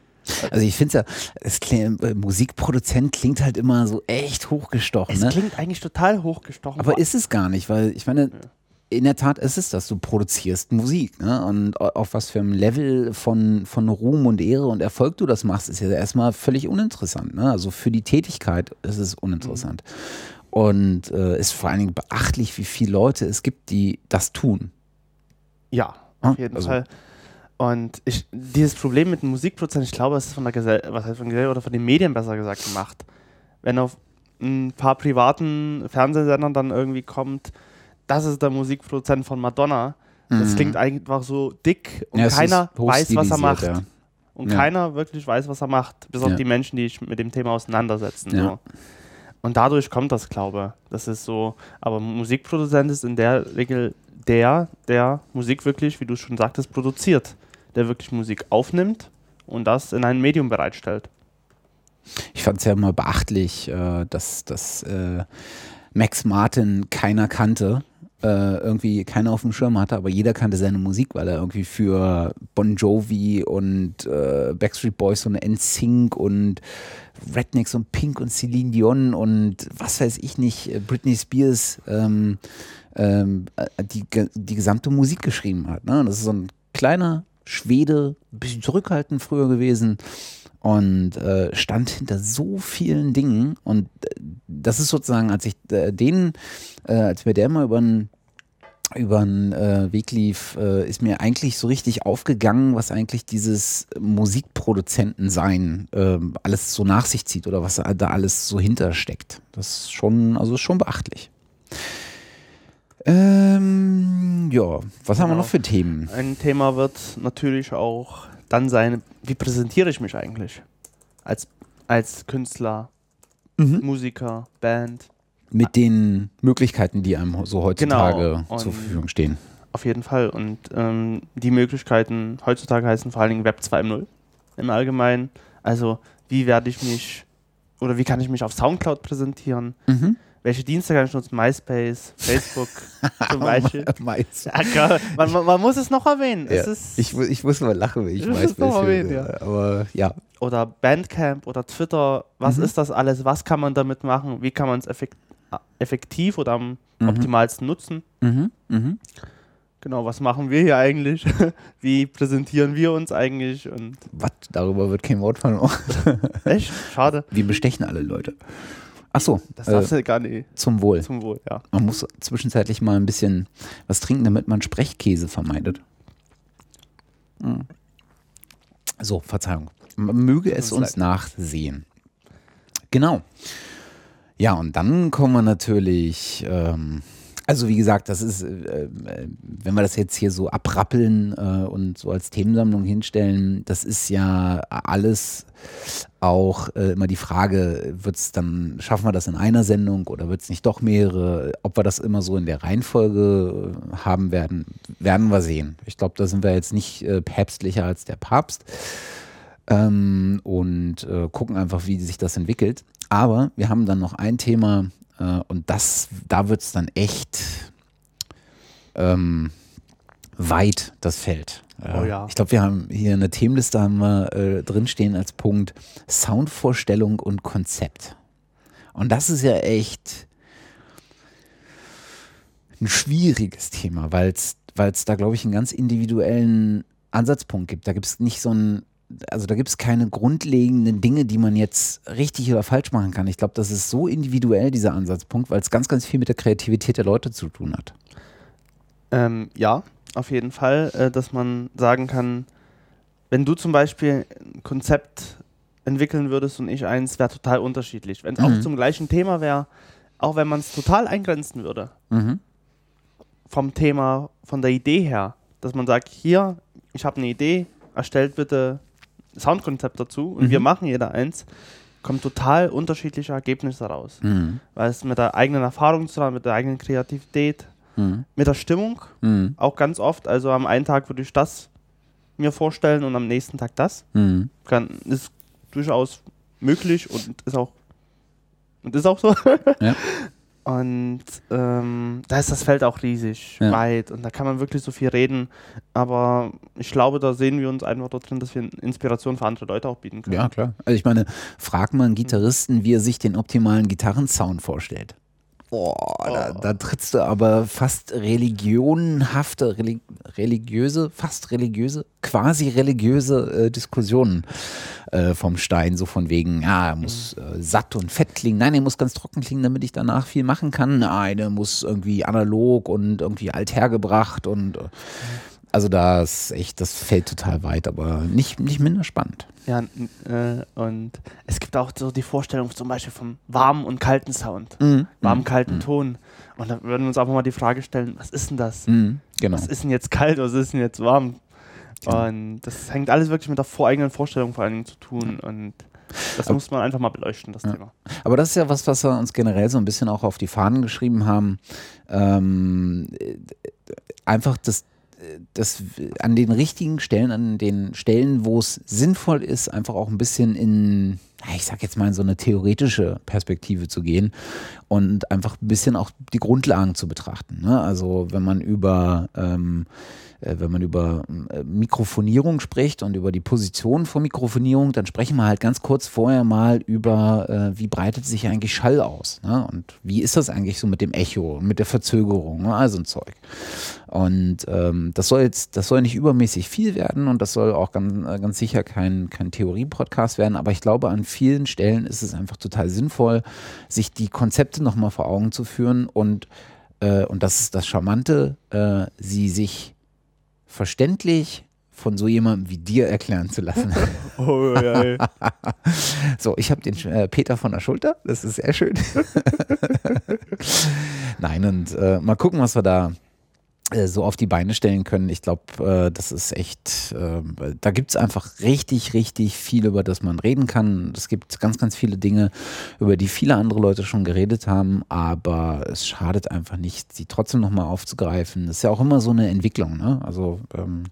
Also ich finde ja, es klingt, äh, Musikproduzent klingt halt immer so echt hochgestochen. Es Ne? klingt eigentlich total hochgestochen. Aber ist es gar nicht, weil ich meine, in der Tat ist es das, du produzierst Musik. Ne? Und au- auf was für einem Level von, von Ruhm und Ehre und Erfolg du das machst, ist ja erstmal völlig uninteressant. Ne? Also für die Tätigkeit ist es uninteressant. Und äh, ist vor allen Dingen beachtlich, wie viele Leute es gibt, die das tun. Ja, auf jeden also- Fall. Und ich, dieses Problem mit dem Musikproduzent, ich glaube, es ist von der Gesellschaft, was heißt von Gesellschaft oder von den Medien besser gesagt gemacht. Wenn auf ein paar privaten Fernsehsendern dann irgendwie kommt, das ist der Musikproduzent von Madonna, das Mhm. klingt einfach so dick und Ja, keiner weiß, was er macht. ja. Und Ja. keiner wirklich weiß, was er macht, bis auf die Menschen, die sich mit dem Thema auseinandersetzen. So. Und dadurch kommt das, glaube ich. Das ist so. Aber Musikproduzent ist in der Regel der, der Musik wirklich, wie du schon sagtest, produziert. Der wirklich Musik aufnimmt und das in ein Medium bereitstellt. Ich fand es ja immer beachtlich, äh, dass, dass äh, Max Martin keiner kannte äh, irgendwie keiner auf dem Schirm hatte, aber jeder kannte seine Musik, weil er irgendwie für Bon Jovi und äh, Backstreet Boys und NSYNC und Rednecks und Pink und Celine Dion und was weiß ich nicht, Britney Spears ähm, ähm, äh, die, die gesamte Musik geschrieben hat. Ne? Das ist so ein kleiner Schwede, ein bisschen zurückhaltend früher gewesen und äh, stand hinter so vielen Dingen. Und äh, das ist sozusagen, als ich äh, den, äh, als mir der mal über den über den äh, Weg lief, äh, ist mir eigentlich so richtig aufgegangen, was eigentlich dieses Musikproduzentensein äh, alles so nach sich zieht oder was da alles so hintersteckt. Das ist schon, also ist schon beachtlich. Ähm, ja, was genau. haben wir genau. noch für Themen? Ein Thema wird natürlich auch dann sein, wie präsentiere ich mich eigentlich? Als, als Künstler, mhm. Musiker, Band. Mit den Möglichkeiten, die einem so heutzutage genau. zur Verfügung stehen. Auf jeden Fall. Und ähm, die Möglichkeiten heutzutage heißen vor allen Dingen Web 2.0 im Allgemeinen. Also, wie werde ich mich oder wie kann ich mich auf Soundcloud präsentieren? Mhm. Welche Dienste kann ich nutzen? MySpace, <laughs> Facebook zum Beispiel. <laughs> ja, man, man, man, muss es noch erwähnen. Ja. ich, ich muss mal lachen, wenn ich, MySpace noch erwähnen, ja. Aber ja. Oder Bandcamp oder Twitter. Was mhm. ist das alles? Was kann man damit machen? Wie kann man es effekt, effektiv oder am mhm. optimalsten nutzen? Mhm. mhm. Genau, was machen wir hier eigentlich? <laughs> Wie präsentieren wir uns eigentlich? Und was? Darüber wird kein Wort verloren. Echt? Schade. Wir bestechen alle Leute. Ach so. Das darfst äh, du gar nicht. Zum Wohl. Zum Wohl, ja. Man muss zwischenzeitlich mal ein bisschen was trinken, damit man Sprechkäse vermeidet. Hm. So, Verzeihung. Man möge es uns leid. nachsehen. Genau. Ja, und dann kommen wir natürlich ähm, also wie gesagt, das ist, äh, äh, wenn wir das jetzt hier so abrappeln äh, und so als Themensammlung hinstellen, das ist ja alles auch äh, immer die Frage, wird's dann, schaffen wir das in einer Sendung oder wird es nicht doch mehrere? Ob wir das immer so in der Reihenfolge äh, haben werden, werden wir sehen. Ich glaube, da sind wir jetzt nicht äh, päpstlicher als der Papst. Ähm, und gucken einfach, wie sich das entwickelt. Aber wir haben dann noch ein Thema, äh, und das, da wird es dann echt ähm, weit, das Feld. Oh ja. Ich glaube, wir haben hier eine Themenliste haben wir äh, drinstehen als Punkt Soundvorstellung und Konzept. Und das ist ja echt ein schwieriges Thema, weil es da, glaube ich, einen ganz individuellen Ansatzpunkt gibt. Da gibt es nicht so ein also da gibt es keine grundlegenden Dinge, die man jetzt richtig oder falsch machen kann. Ich glaube, das ist so individuell, dieser Ansatzpunkt, weil es ganz, ganz viel mit der Kreativität der Leute zu tun hat. Ähm, ja, auf jeden Fall, äh, dass man sagen kann, wenn du zum Beispiel ein Konzept entwickeln würdest und ich eins, wäre total unterschiedlich. Wenn es mhm. auch zum gleichen Thema wäre, auch wenn man es total eingrenzen würde, mhm. vom Thema, von der Idee her, dass man sagt, hier, ich habe eine Idee, erstellt bitte Soundkonzept dazu und mhm. wir machen jeder eins, kommen total unterschiedliche Ergebnisse raus. Mhm. Weil es mit der eigenen Erfahrung zu tun mit der eigenen Kreativität, mhm. mit der Stimmung mhm. auch ganz oft. Also am einen Tag würde ich das mir vorstellen und am nächsten Tag das. Mhm. Kann, ist durchaus möglich und ist auch und ist auch so. Ja. <laughs> Und ähm, da ist das Feld auch riesig, ja. weit und da kann man wirklich so viel reden. Aber ich glaube, da sehen wir uns einfach dort drin, dass wir Inspiration für andere Leute auch bieten können. Ja, klar. Also ich meine, frag mal einen Gitarristen, wie er sich den optimalen Gitarrensound vorstellt. Boah, oh. da, da, trittst du aber fast religionhafte, relig religiöse, fast religiöse, quasi religiöse äh, Diskussionen äh, vom Stein, so von wegen, ja, er muss äh, satt und fett klingen. Nein, er muss ganz trocken klingen, damit ich danach viel machen kann. Nein, er muss irgendwie analog und irgendwie althergebracht und äh, also da ist echt, das fällt total weit, aber nicht, nicht minder spannend. Ja, äh, und es gibt auch so die Vorstellung zum Beispiel vom warmen und kalten Sound, mhm. warmen, kalten mhm. Ton. Und da würden wir uns einfach mal die Frage stellen, was ist denn das? Mhm. Genau. Was ist denn jetzt kalt, was ist denn jetzt warm? Genau. Und das hängt alles wirklich mit der voreigenen Vorstellung vor allen Dingen zu tun. Und das aber, muss man einfach mal beleuchten, das ja. Thema. Aber das ist ja was, was wir uns generell so ein bisschen auch auf die Fahnen geschrieben haben. Ähm, einfach das das an den richtigen Stellen, an den Stellen, wo es sinnvoll ist, einfach auch ein bisschen in, ich sag jetzt mal, in so eine theoretische Perspektive zu gehen und einfach ein bisschen auch die Grundlagen zu betrachten. Ne? Also wenn man über ähm, äh, wenn man über äh, Mikrofonierung spricht und über die Position von Mikrofonierung, dann sprechen wir halt ganz kurz vorher mal über, äh, wie breitet sich eigentlich Schall aus ne? und wie ist das eigentlich so mit dem Echo und mit der Verzögerung, ne? also ein Zeug. Und ähm, das soll jetzt, das soll nicht übermäßig viel werden und das soll auch ganz, ganz sicher kein, kein Theorie-Podcast werden, aber ich glaube, an vielen Stellen ist es einfach total sinnvoll, sich die Konzepte nochmal vor Augen zu führen und, äh, und das ist das Charmante, äh, sie sich verständlich von so jemandem wie dir erklären zu lassen. <laughs> oh, ja, ja. <laughs> so, ich habe den äh, Peter von der Schulter, das ist sehr schön. <laughs> Nein, und äh, mal gucken, was wir da so auf die Beine stellen können. Ich glaube, äh, das ist echt, äh, da gibt es einfach richtig, richtig viel, über das man reden kann. Es gibt ganz, ganz viele Dinge, über die viele andere Leute schon geredet haben, aber es schadet einfach nicht, sie trotzdem nochmal aufzugreifen. Das ist ja auch immer so eine Entwicklung. Ne? Also ähm,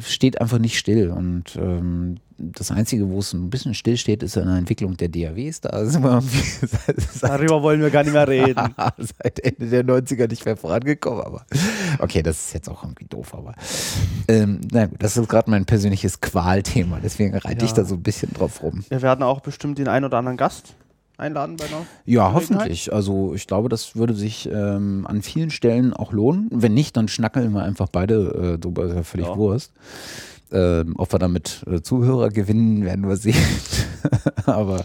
steht einfach nicht still. Und ähm, das Einzige, wo es ein bisschen still steht, ist in der Entwicklung der DAWs. Da sind <laughs> wir seit, seit, Darüber wollen wir gar nicht mehr reden. <laughs> seit Ende der 90er nicht mehr vorangekommen. Aber okay, das ist jetzt auch irgendwie doof. Aber ähm, na gut, das ist gerade mein persönliches Qualthema. Deswegen reite ja. ich da so ein bisschen drauf rum. Wir werden auch bestimmt den einen oder anderen Gast einladen bei einer Ja, hoffentlich. Also ich glaube, das würde sich ähm, an vielen Stellen auch lohnen. Wenn nicht, dann schnackeln wir einfach beide äh, drüber, ist ja völlig ja. Wurst. Ähm, ob wir damit äh, Zuhörer gewinnen, werden wir sehen. <laughs> Aber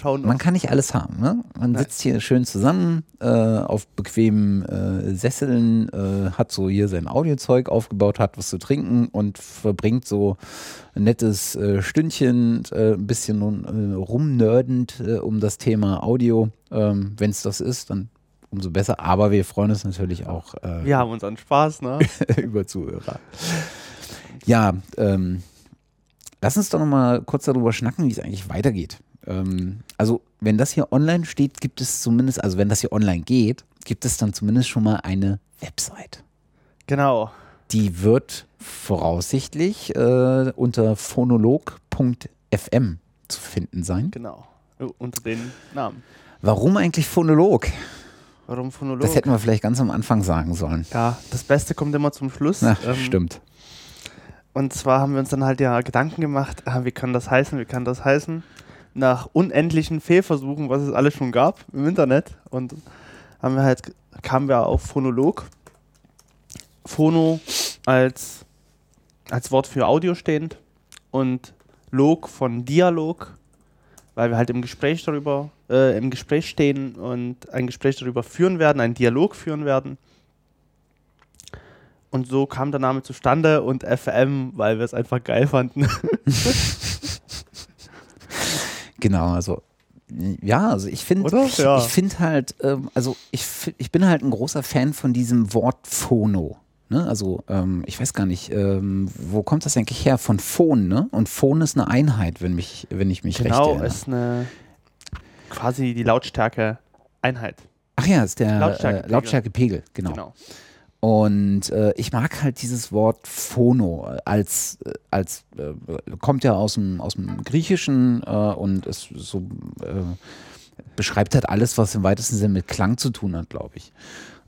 schauen, man kann nicht alles haben. Ne? Man Nein. sitzt hier schön zusammen äh, auf bequemen äh, Sesseln, äh, hat so hier sein Audiozeug aufgebaut, hat was zu trinken und verbringt so ein nettes äh, Stündchen, äh, ein bisschen rumnerdend um das Thema Audio. Ähm, Wenn es das ist, dann umso besser. Aber wir freuen uns natürlich auch. wir haben unseren Spaß, ne? <laughs> über Zuhörer. Ja, ähm, lass uns doch noch mal kurz darüber schnacken, wie es eigentlich weitergeht. Ähm, also, wenn das hier online steht, gibt es zumindest, also wenn das hier online geht, gibt es dann zumindest schon mal eine Website. Genau. Die wird voraussichtlich äh, unter phonolog.fm zu finden sein. Genau, unter den Namen. Warum eigentlich Phonolog? Warum Phonolog? Das hätten wir vielleicht ganz am Anfang sagen sollen. Ja, das Beste kommt immer zum Schluss. Na, ähm, stimmt. Und zwar haben wir uns dann halt ja Gedanken gemacht, ah, wie kann das heißen, wie kann das heißen? Nach unendlichen Fehlversuchen, was es alles schon gab im Internet. Und haben wir halt, kamen wir auf Phonolog. Phono als, als Wort für Audio stehend und Log von Dialog, weil wir halt im Gespräch darüber, äh, im Gespräch stehen und ein Gespräch darüber führen werden, einen Dialog führen werden. Und so kam der Name zustande und FM, weil wir es einfach geil fanden. <laughs> genau, also ja, also ich finde, ja. ich finde halt, ähm, also ich, ich bin halt ein großer Fan von diesem Wort Phono. Ne? Also ähm, ich weiß gar nicht, ähm, wo kommt das eigentlich her? Von Phon, ne? Und Phon ist eine Einheit, wenn mich, wenn ich mich genau, recht erinnere. Genau, ist eine quasi die Lautstärke Einheit. Ach ja, ist der Lautstärkepegel, äh, Lautstärkepegel genau. genau. Und äh, ich mag halt dieses Wort Phono als, äh, als äh, kommt ja aus dem, aus dem Griechischen äh, und es so äh, beschreibt halt alles, was im weitesten Sinne mit Klang zu tun hat, glaube ich.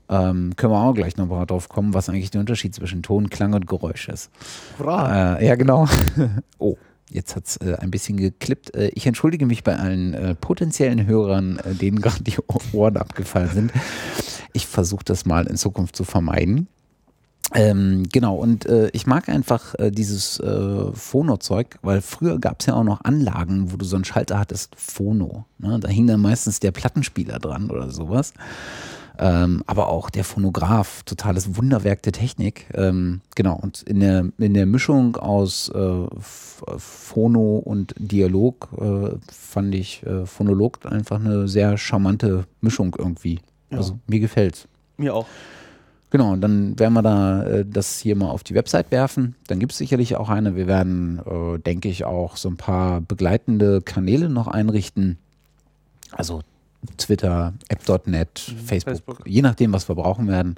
Ähm, können wir auch gleich noch mal drauf kommen, was eigentlich der Unterschied zwischen Ton, Klang und Geräusch ist. Hurra. Äh, ja, genau. <laughs> oh. Jetzt hat es ein bisschen geklippt. Ich entschuldige mich bei allen potenziellen Hörern, denen gerade die Ohren abgefallen sind. Ich versuche das mal in Zukunft zu vermeiden. Ähm, genau, und äh, ich mag einfach äh, dieses Phono-Zeug, weil früher gab es ja auch noch Anlagen, wo du so einen Schalter hattest, Phono. Ne? Da hing dann meistens der Plattenspieler dran oder sowas. Ähm, aber auch der Phonograph, totales Wunderwerk der Technik. Ähm, genau, und in der, in der Mischung aus äh, Phono und Dialog äh, fand ich äh, Phonolog einfach eine sehr charmante Mischung irgendwie. Ja. Also mir gefällt's. Mir auch. Genau, und dann werden wir da äh, das hier mal auf die Website werfen. Dann gibt es sicherlich auch eine. Wir werden, äh, denke ich, auch so ein paar begleitende Kanäle noch einrichten. Also Twitter, App.net, Mhm, Facebook, Facebook. je nachdem, was wir brauchen werden.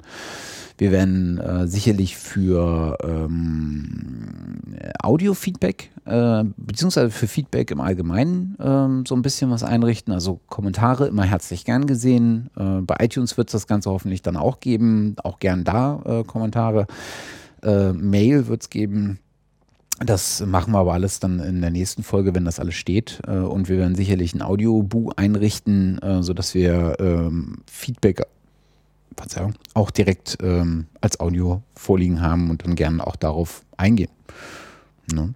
Wir werden äh, sicherlich für ähm, Audio-Feedback, äh, beziehungsweise für Feedback im Allgemeinen ähm, so ein bisschen was einrichten. Also Kommentare immer herzlich gern gesehen. Äh, bei iTunes wird es das Ganze hoffentlich dann auch geben. Auch gern da äh, Kommentare. Äh, Mail wird es geben. Das machen wir aber alles dann in der nächsten Folge, wenn das alles steht. Äh, und wir werden sicherlich ein Audio-Bu einrichten, sodass wir ähm, Feedback Verzeihung, auch direkt ähm, als Audio vorliegen haben und dann gerne auch darauf eingehen. Ne?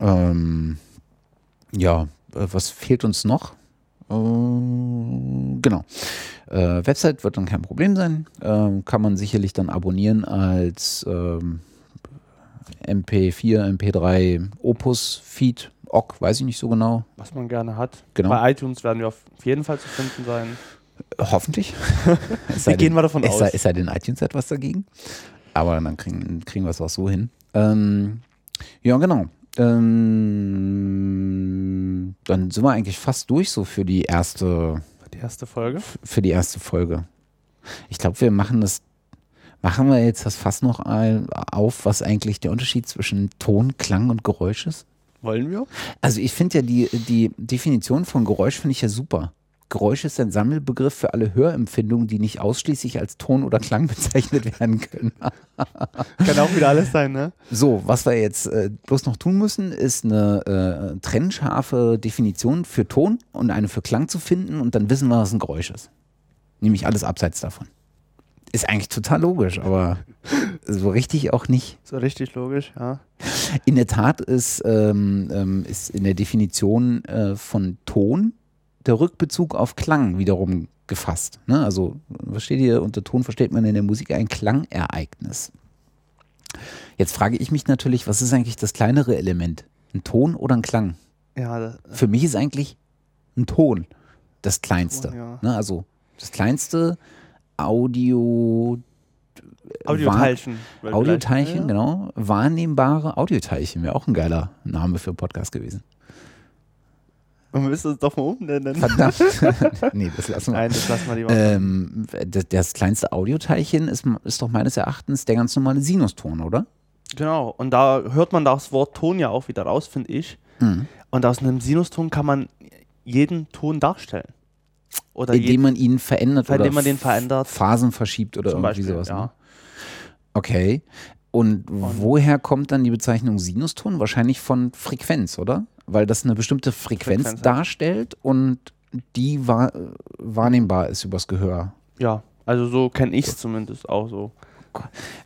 Ähm, ja, äh, was fehlt uns noch? Äh, genau. Äh, Website wird dann kein Problem sein. Ähm, kann man sicherlich dann abonnieren als ähm, MP4, MP3, Opus-Feed, OGG, weiß ich nicht so genau. Was man gerne hat. Genau. Bei iTunes werden wir auf jeden Fall zu finden sein. Hoffentlich. <laughs> Sei gehen wir davon es sei, aus? es sei denn, iTunes hat was dagegen. Aber dann kriegen, kriegen wir es auch so hin. Ähm, ja, genau. Ähm, dann sind wir eigentlich fast durch so für die erste, Die erste Folge. für die erste Folge. Ich glaube, wir machen das, machen wir jetzt das fast noch auf, was eigentlich der Unterschied zwischen Ton, Klang und Geräusch ist. Wollen wir? Also ich finde ja die, die Definition von Geräusch finde ich ja super. Geräusch ist ein Sammelbegriff für alle Hörempfindungen, die nicht ausschließlich als Ton oder Klang <laughs> bezeichnet werden können. Kann auch wieder alles sein, ne? So, was wir jetzt äh, bloß noch tun müssen, ist eine äh, trennscharfe Definition für Ton und eine für Klang zu finden und dann wissen wir, was ein Geräusch ist. Nämlich alles abseits davon. Ist eigentlich total logisch, aber so richtig auch nicht. So richtig logisch, ja. In der Tat ist, ähm, ähm, ist in der Definition äh, von Ton der Rückbezug auf Klang wiederum gefasst. Ne? Also, was steht hier? Unter Ton versteht man in der Musik ein Klangereignis. Jetzt frage ich mich natürlich, was ist eigentlich das kleinere Element? Ein Ton oder ein Klang? Ja, das, Für mich ist eigentlich ein Ton das kleinste. Ton, ja. Ne? Also, das kleinste Audio. Audioteilchen. weil Audioteilchen, vielleicht- genau. Wahrnehmbare Audioteilchen wäre auch ein geiler Name für einen Podcast gewesen. Und wir müssen es doch mal umnennen. Verdammt. <laughs> nee, das lassen wir. Nein, das lassen wir lieber. Ähm, das, das kleinste Audioteilchen ist, ist doch meines Erachtens der ganz normale Sinuston, oder? Genau. Und da hört man das Wort Ton ja auch wieder raus, finde ich. Mhm. Und aus einem Sinuston kann man jeden Ton darstellen. Oder Indem jeden, man ihn verändert Indem oder man den verändert. Phasen verschiebt oder zum irgendwie Beispiel. sowas. ja. Ne? Okay. Und, woher kommt dann die Bezeichnung Sinuston? Wahrscheinlich von Frequenz, oder? Weil das eine bestimmte Frequenz, Frequenz darstellt und die wahr, wahrnehmbar ist übers Gehör. ja, also so kenne ich es zumindest auch so.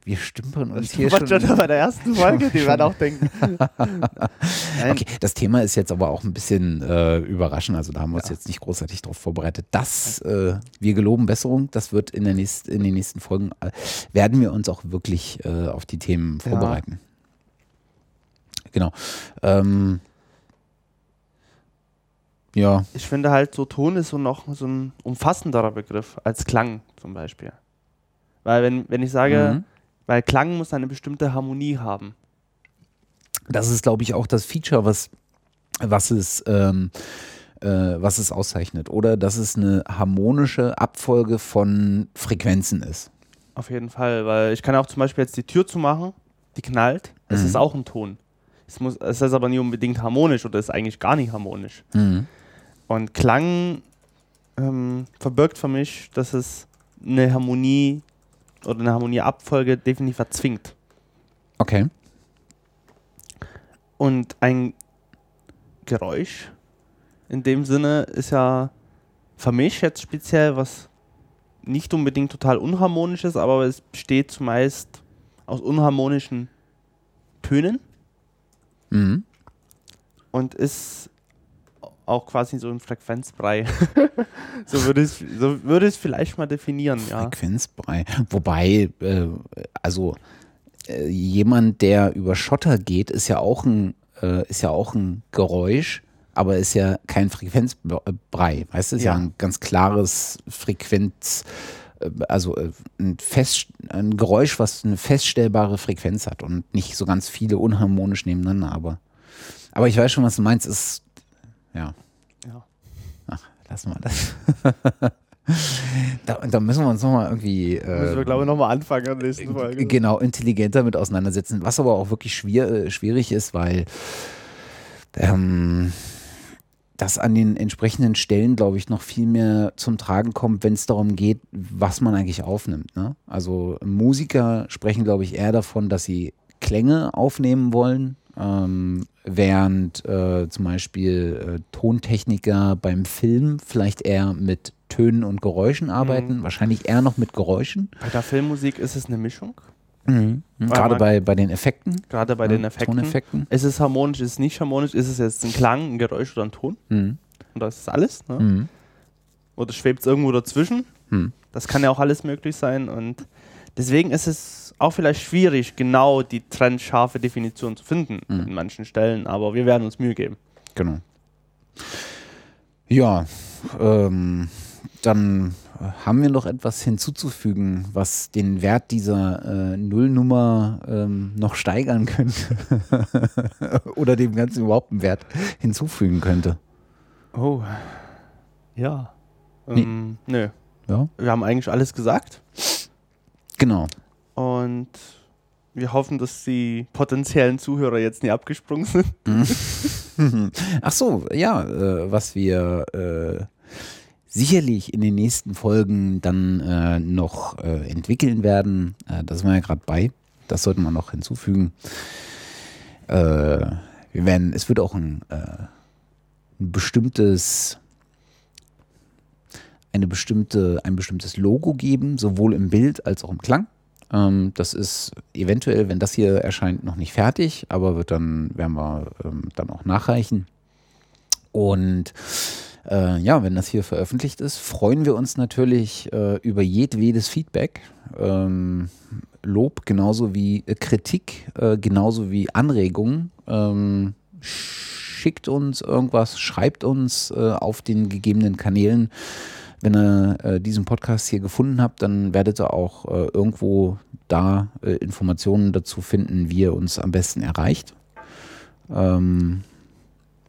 Wir stümpern uns Das hier war schon. schon bei der ersten Folge, die werden auch denken. <laughs> Okay, das Thema ist jetzt aber auch ein bisschen äh, überraschend. Also da haben wir uns jetzt nicht großartig darauf vorbereitet. Das, äh, wir geloben Besserung. Das wird in, der nächst, in den nächsten Folgen, äh, werden wir uns auch wirklich äh, auf die Themen Ja. vorbereiten. Genau. Ähm, ja, Ich finde halt, so Ton ist so noch so ein umfassenderer Begriff als Klang zum Beispiel. Weil wenn, wenn ich sage, Mhm. weil Klang muss eine bestimmte Harmonie haben. das ist, glaube ich, auch das Feature, was, was, es, ähm, äh, was es auszeichnet. Oder dass es eine harmonische Abfolge von Frequenzen ist. Auf jeden Fall, weil ich kann auch zum Beispiel jetzt die Tür zumachen, die knallt, es Mhm. ist auch ein Ton. Es, muss, es ist aber nie unbedingt harmonisch oder ist eigentlich gar nicht harmonisch. Mhm. Und Klang ähm, verbirgt für mich, dass es eine Harmonie oder eine Harmonieabfolge definitiv erzwingt. Okay. Und ein Geräusch in dem Sinne ist ja für mich jetzt speziell was nicht unbedingt total unharmonisches, aber es besteht zumeist aus unharmonischen Tönen Mhm. und ist auch quasi so ein Frequenzbrei. <laughs> so würde ich so würde ich es vielleicht mal definieren, ja. Frequenzbrei. Wobei, äh, also äh, jemand, der über Schotter geht, ist ja auch ein, äh, ist ja auch ein Geräusch, aber ist ja kein Frequenzbrei. Weißt du, ist ja, Ja. ein ganz klares Frequenz, äh, also äh, ein, Fest, ein Geräusch, was eine feststellbare Frequenz hat und nicht so ganz viele unharmonisch nebeneinander, aber, aber ich weiß schon, was du meinst, ist, ja. Ja. Ach, lassen lassen wir das. <laughs> da, da, müssen wir uns nochmal irgendwie. Äh, müssen wir, glaube ich, nochmal anfangen in der nächsten Folge. Genau, intelligenter mit auseinandersetzen. Was aber auch wirklich schwer, äh, schwierig ist, weil. Ähm, das an den entsprechenden Stellen, glaube ich, noch viel mehr zum Tragen kommt, wenn es darum geht, was man eigentlich aufnimmt. Ne? Also Musiker sprechen, glaube ich, eher davon, dass sie Klänge aufnehmen wollen, ähm, während äh, zum Beispiel äh, Tontechniker beim Film vielleicht eher mit Tönen und Geräuschen arbeiten, mhm. wahrscheinlich eher noch mit Geräuschen. Bei der Filmmusik ist es eine Mischung. Mhm. Gerade bei, bei den Effekten. Gerade bei ja, den Effekten. Toneffekten. Ist es harmonisch, ist es nicht harmonisch? Ist es jetzt ein Klang, ein Geräusch oder ein Ton? Mhm. Und das ist alles. Ne? Mhm. Oder schwebt es irgendwo dazwischen? Mhm. Das kann ja auch alles möglich sein. Und deswegen ist es auch vielleicht schwierig, genau die trennscharfe Definition zu finden mhm. in manchen Stellen. Aber wir werden uns Mühe geben. Genau. Ja, ähm, dann haben wir noch etwas hinzuzufügen, was den Wert dieser äh, Nullnummer ähm, noch steigern könnte? <laughs> Oder dem Ganzen überhaupt einen Wert hinzufügen könnte? Oh, ja. Ähm, nee. Nö. Ja? Wir haben eigentlich alles gesagt. Genau. Und wir hoffen, dass die potenziellen Zuhörer jetzt nie abgesprungen sind. <laughs> Ach so, ja, äh, was wir äh, sicherlich in den nächsten Folgen dann äh, noch äh, entwickeln werden. Äh, da sind wir ja gerade bei. Das sollte man noch hinzufügen. Äh, wir werden, es wird auch ein, ein bestimmtes eine bestimmte, ein bestimmtes Logo geben, sowohl im Bild als auch im Klang. Ähm, das ist eventuell, wenn das hier erscheint, noch nicht fertig, aber wird dann, werden wir ähm, dann auch nachreichen. Und äh, ja, wenn das hier veröffentlicht ist, freuen wir uns natürlich äh, über jedwedes Feedback. Ähm, Lob genauso wie äh, Kritik, äh, genauso wie Anregungen. Ähm, schickt uns irgendwas, schreibt uns äh, auf den gegebenen Kanälen. Wenn ihr äh, diesen Podcast hier gefunden habt, dann werdet ihr auch irgendwo da Informationen dazu finden, wie ihr uns am besten erreicht. Ähm,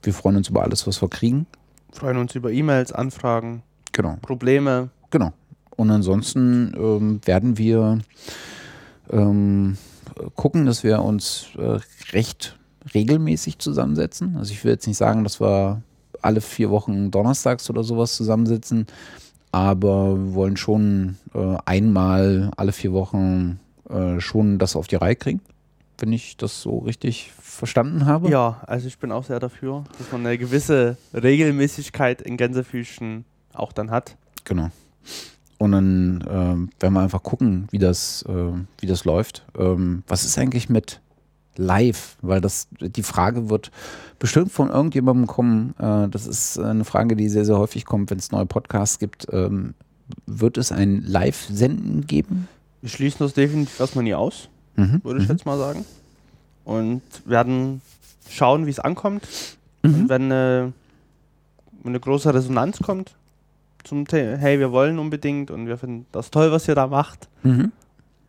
wir freuen uns über alles, was wir kriegen freuen uns über E-Mails, Anfragen, genau. Probleme. Genau. Und ansonsten ähm, werden wir ähm, gucken, dass wir uns äh, recht regelmäßig zusammensetzen. Also ich will jetzt nicht sagen, dass wir alle vier Wochen donnerstags oder sowas zusammensitzen, aber wir wollen schon äh, einmal alle vier Wochen äh, schon das auf die Reihe kriegen wenn ich das so richtig verstanden habe. Ja, also ich bin auch sehr dafür, dass man eine gewisse Regelmäßigkeit in Gänsefüßchen auch dann hat. Genau. Und dann äh, werden wir einfach gucken, wie das, äh, wie das läuft. Ähm, was ist eigentlich mit live? Weil das, die Frage wird bestimmt von irgendjemandem kommen. Äh, das ist eine Frage, die sehr, sehr häufig kommt, wenn es neue Podcasts gibt. Ähm, wird es ein Live-Senden geben? Wir schließen das definitiv erstmal nie aus mhm. würde ich mhm. jetzt mal sagen. Und werden schauen, wie es ankommt. Mhm. Und wenn eine, wenn eine große Resonanz kommt zum Thema, hey, wir wollen unbedingt und wir finden das toll, was ihr da macht. Mhm.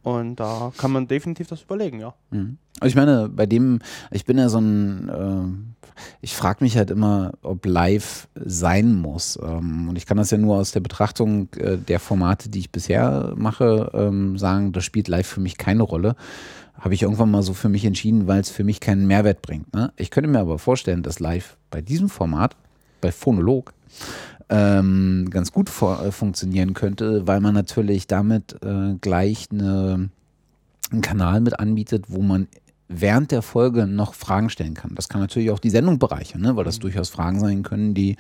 Und da kann man definitiv das überlegen, ja. Mhm. Also ich meine, bei dem, ich bin ja so ein, äh, ich frage mich halt immer, ob live sein muss. Ähm, und ich kann das ja nur aus der Betrachtung äh, der Formate, die ich bisher mache, ähm, sagen, das spielt live für mich keine Rolle. Habe ich irgendwann mal so für mich entschieden, weil es für mich keinen Mehrwert bringt. Ne? Ich könnte mir aber vorstellen, dass live bei diesem Format, bei Phonolog, ähm, ganz gut vor, äh, funktionieren könnte, weil man natürlich damit äh, gleich eine, einen Kanal mit anbietet, wo man während der Folge noch Fragen stellen kann. Das kann natürlich auch die Sendung bereichern, ne? weil das mhm. durchaus Fragen sein können, die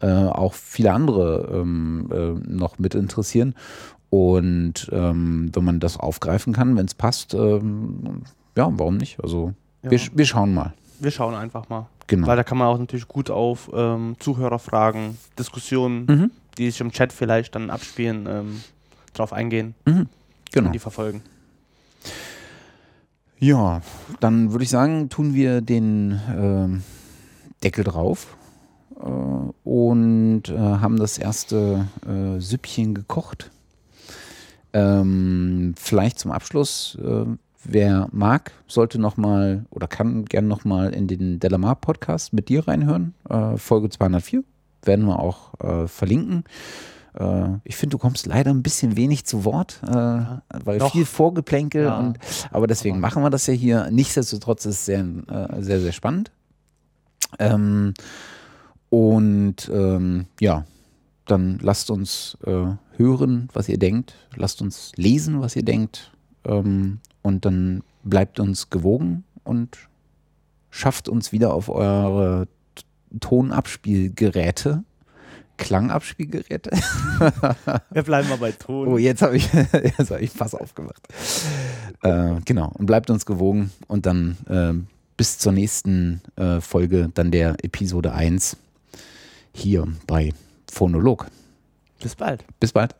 äh, auch viele andere ähm, äh, noch mit interessieren. Und ähm, wenn man das aufgreifen kann, wenn es passt, ähm, ja, warum nicht? Also ja. wir, wir schauen mal. Wir schauen einfach mal. Genau. Weil da kann man auch natürlich gut auf ähm, Zuhörerfragen, Diskussionen, mhm. die sich im Chat vielleicht dann abspielen, ähm, drauf eingehen mhm. genau. und die verfolgen. Ja, dann würde ich sagen, tun wir den äh, Deckel drauf äh, und äh, haben das erste äh, Süppchen gekocht. Ähm, vielleicht zum Abschluss, äh, wer mag, sollte nochmal oder kann gerne nochmal in den Delamar Podcast mit dir reinhören, äh, Folge 204. werden wir auch äh, verlinken. Äh, ich finde, du kommst leider ein bisschen wenig zu Wort, äh, weil Noch. viel Vorgeplänkel Ja. und aber deswegen machen wir das ja hier. Nichtsdestotrotz ist es sehr, äh, sehr, sehr spannend. Ähm, und ähm, ja, dann lasst uns äh, hören, was ihr denkt. Lasst uns lesen, was ihr denkt. Ähm, und dann bleibt uns gewogen und schafft uns wieder auf eure Tonabspielgeräte. Klangabspielgeräte. <laughs> Wir bleiben mal bei Ton. Oh, jetzt habe ich, <laughs> jetzt hab ich Fass aufgemacht. Äh, genau, und bleibt uns gewogen und dann ähm, bis zur nächsten äh, Folge, dann der Episode 1 hier bei Phonolog. Bis bald. Bis bald.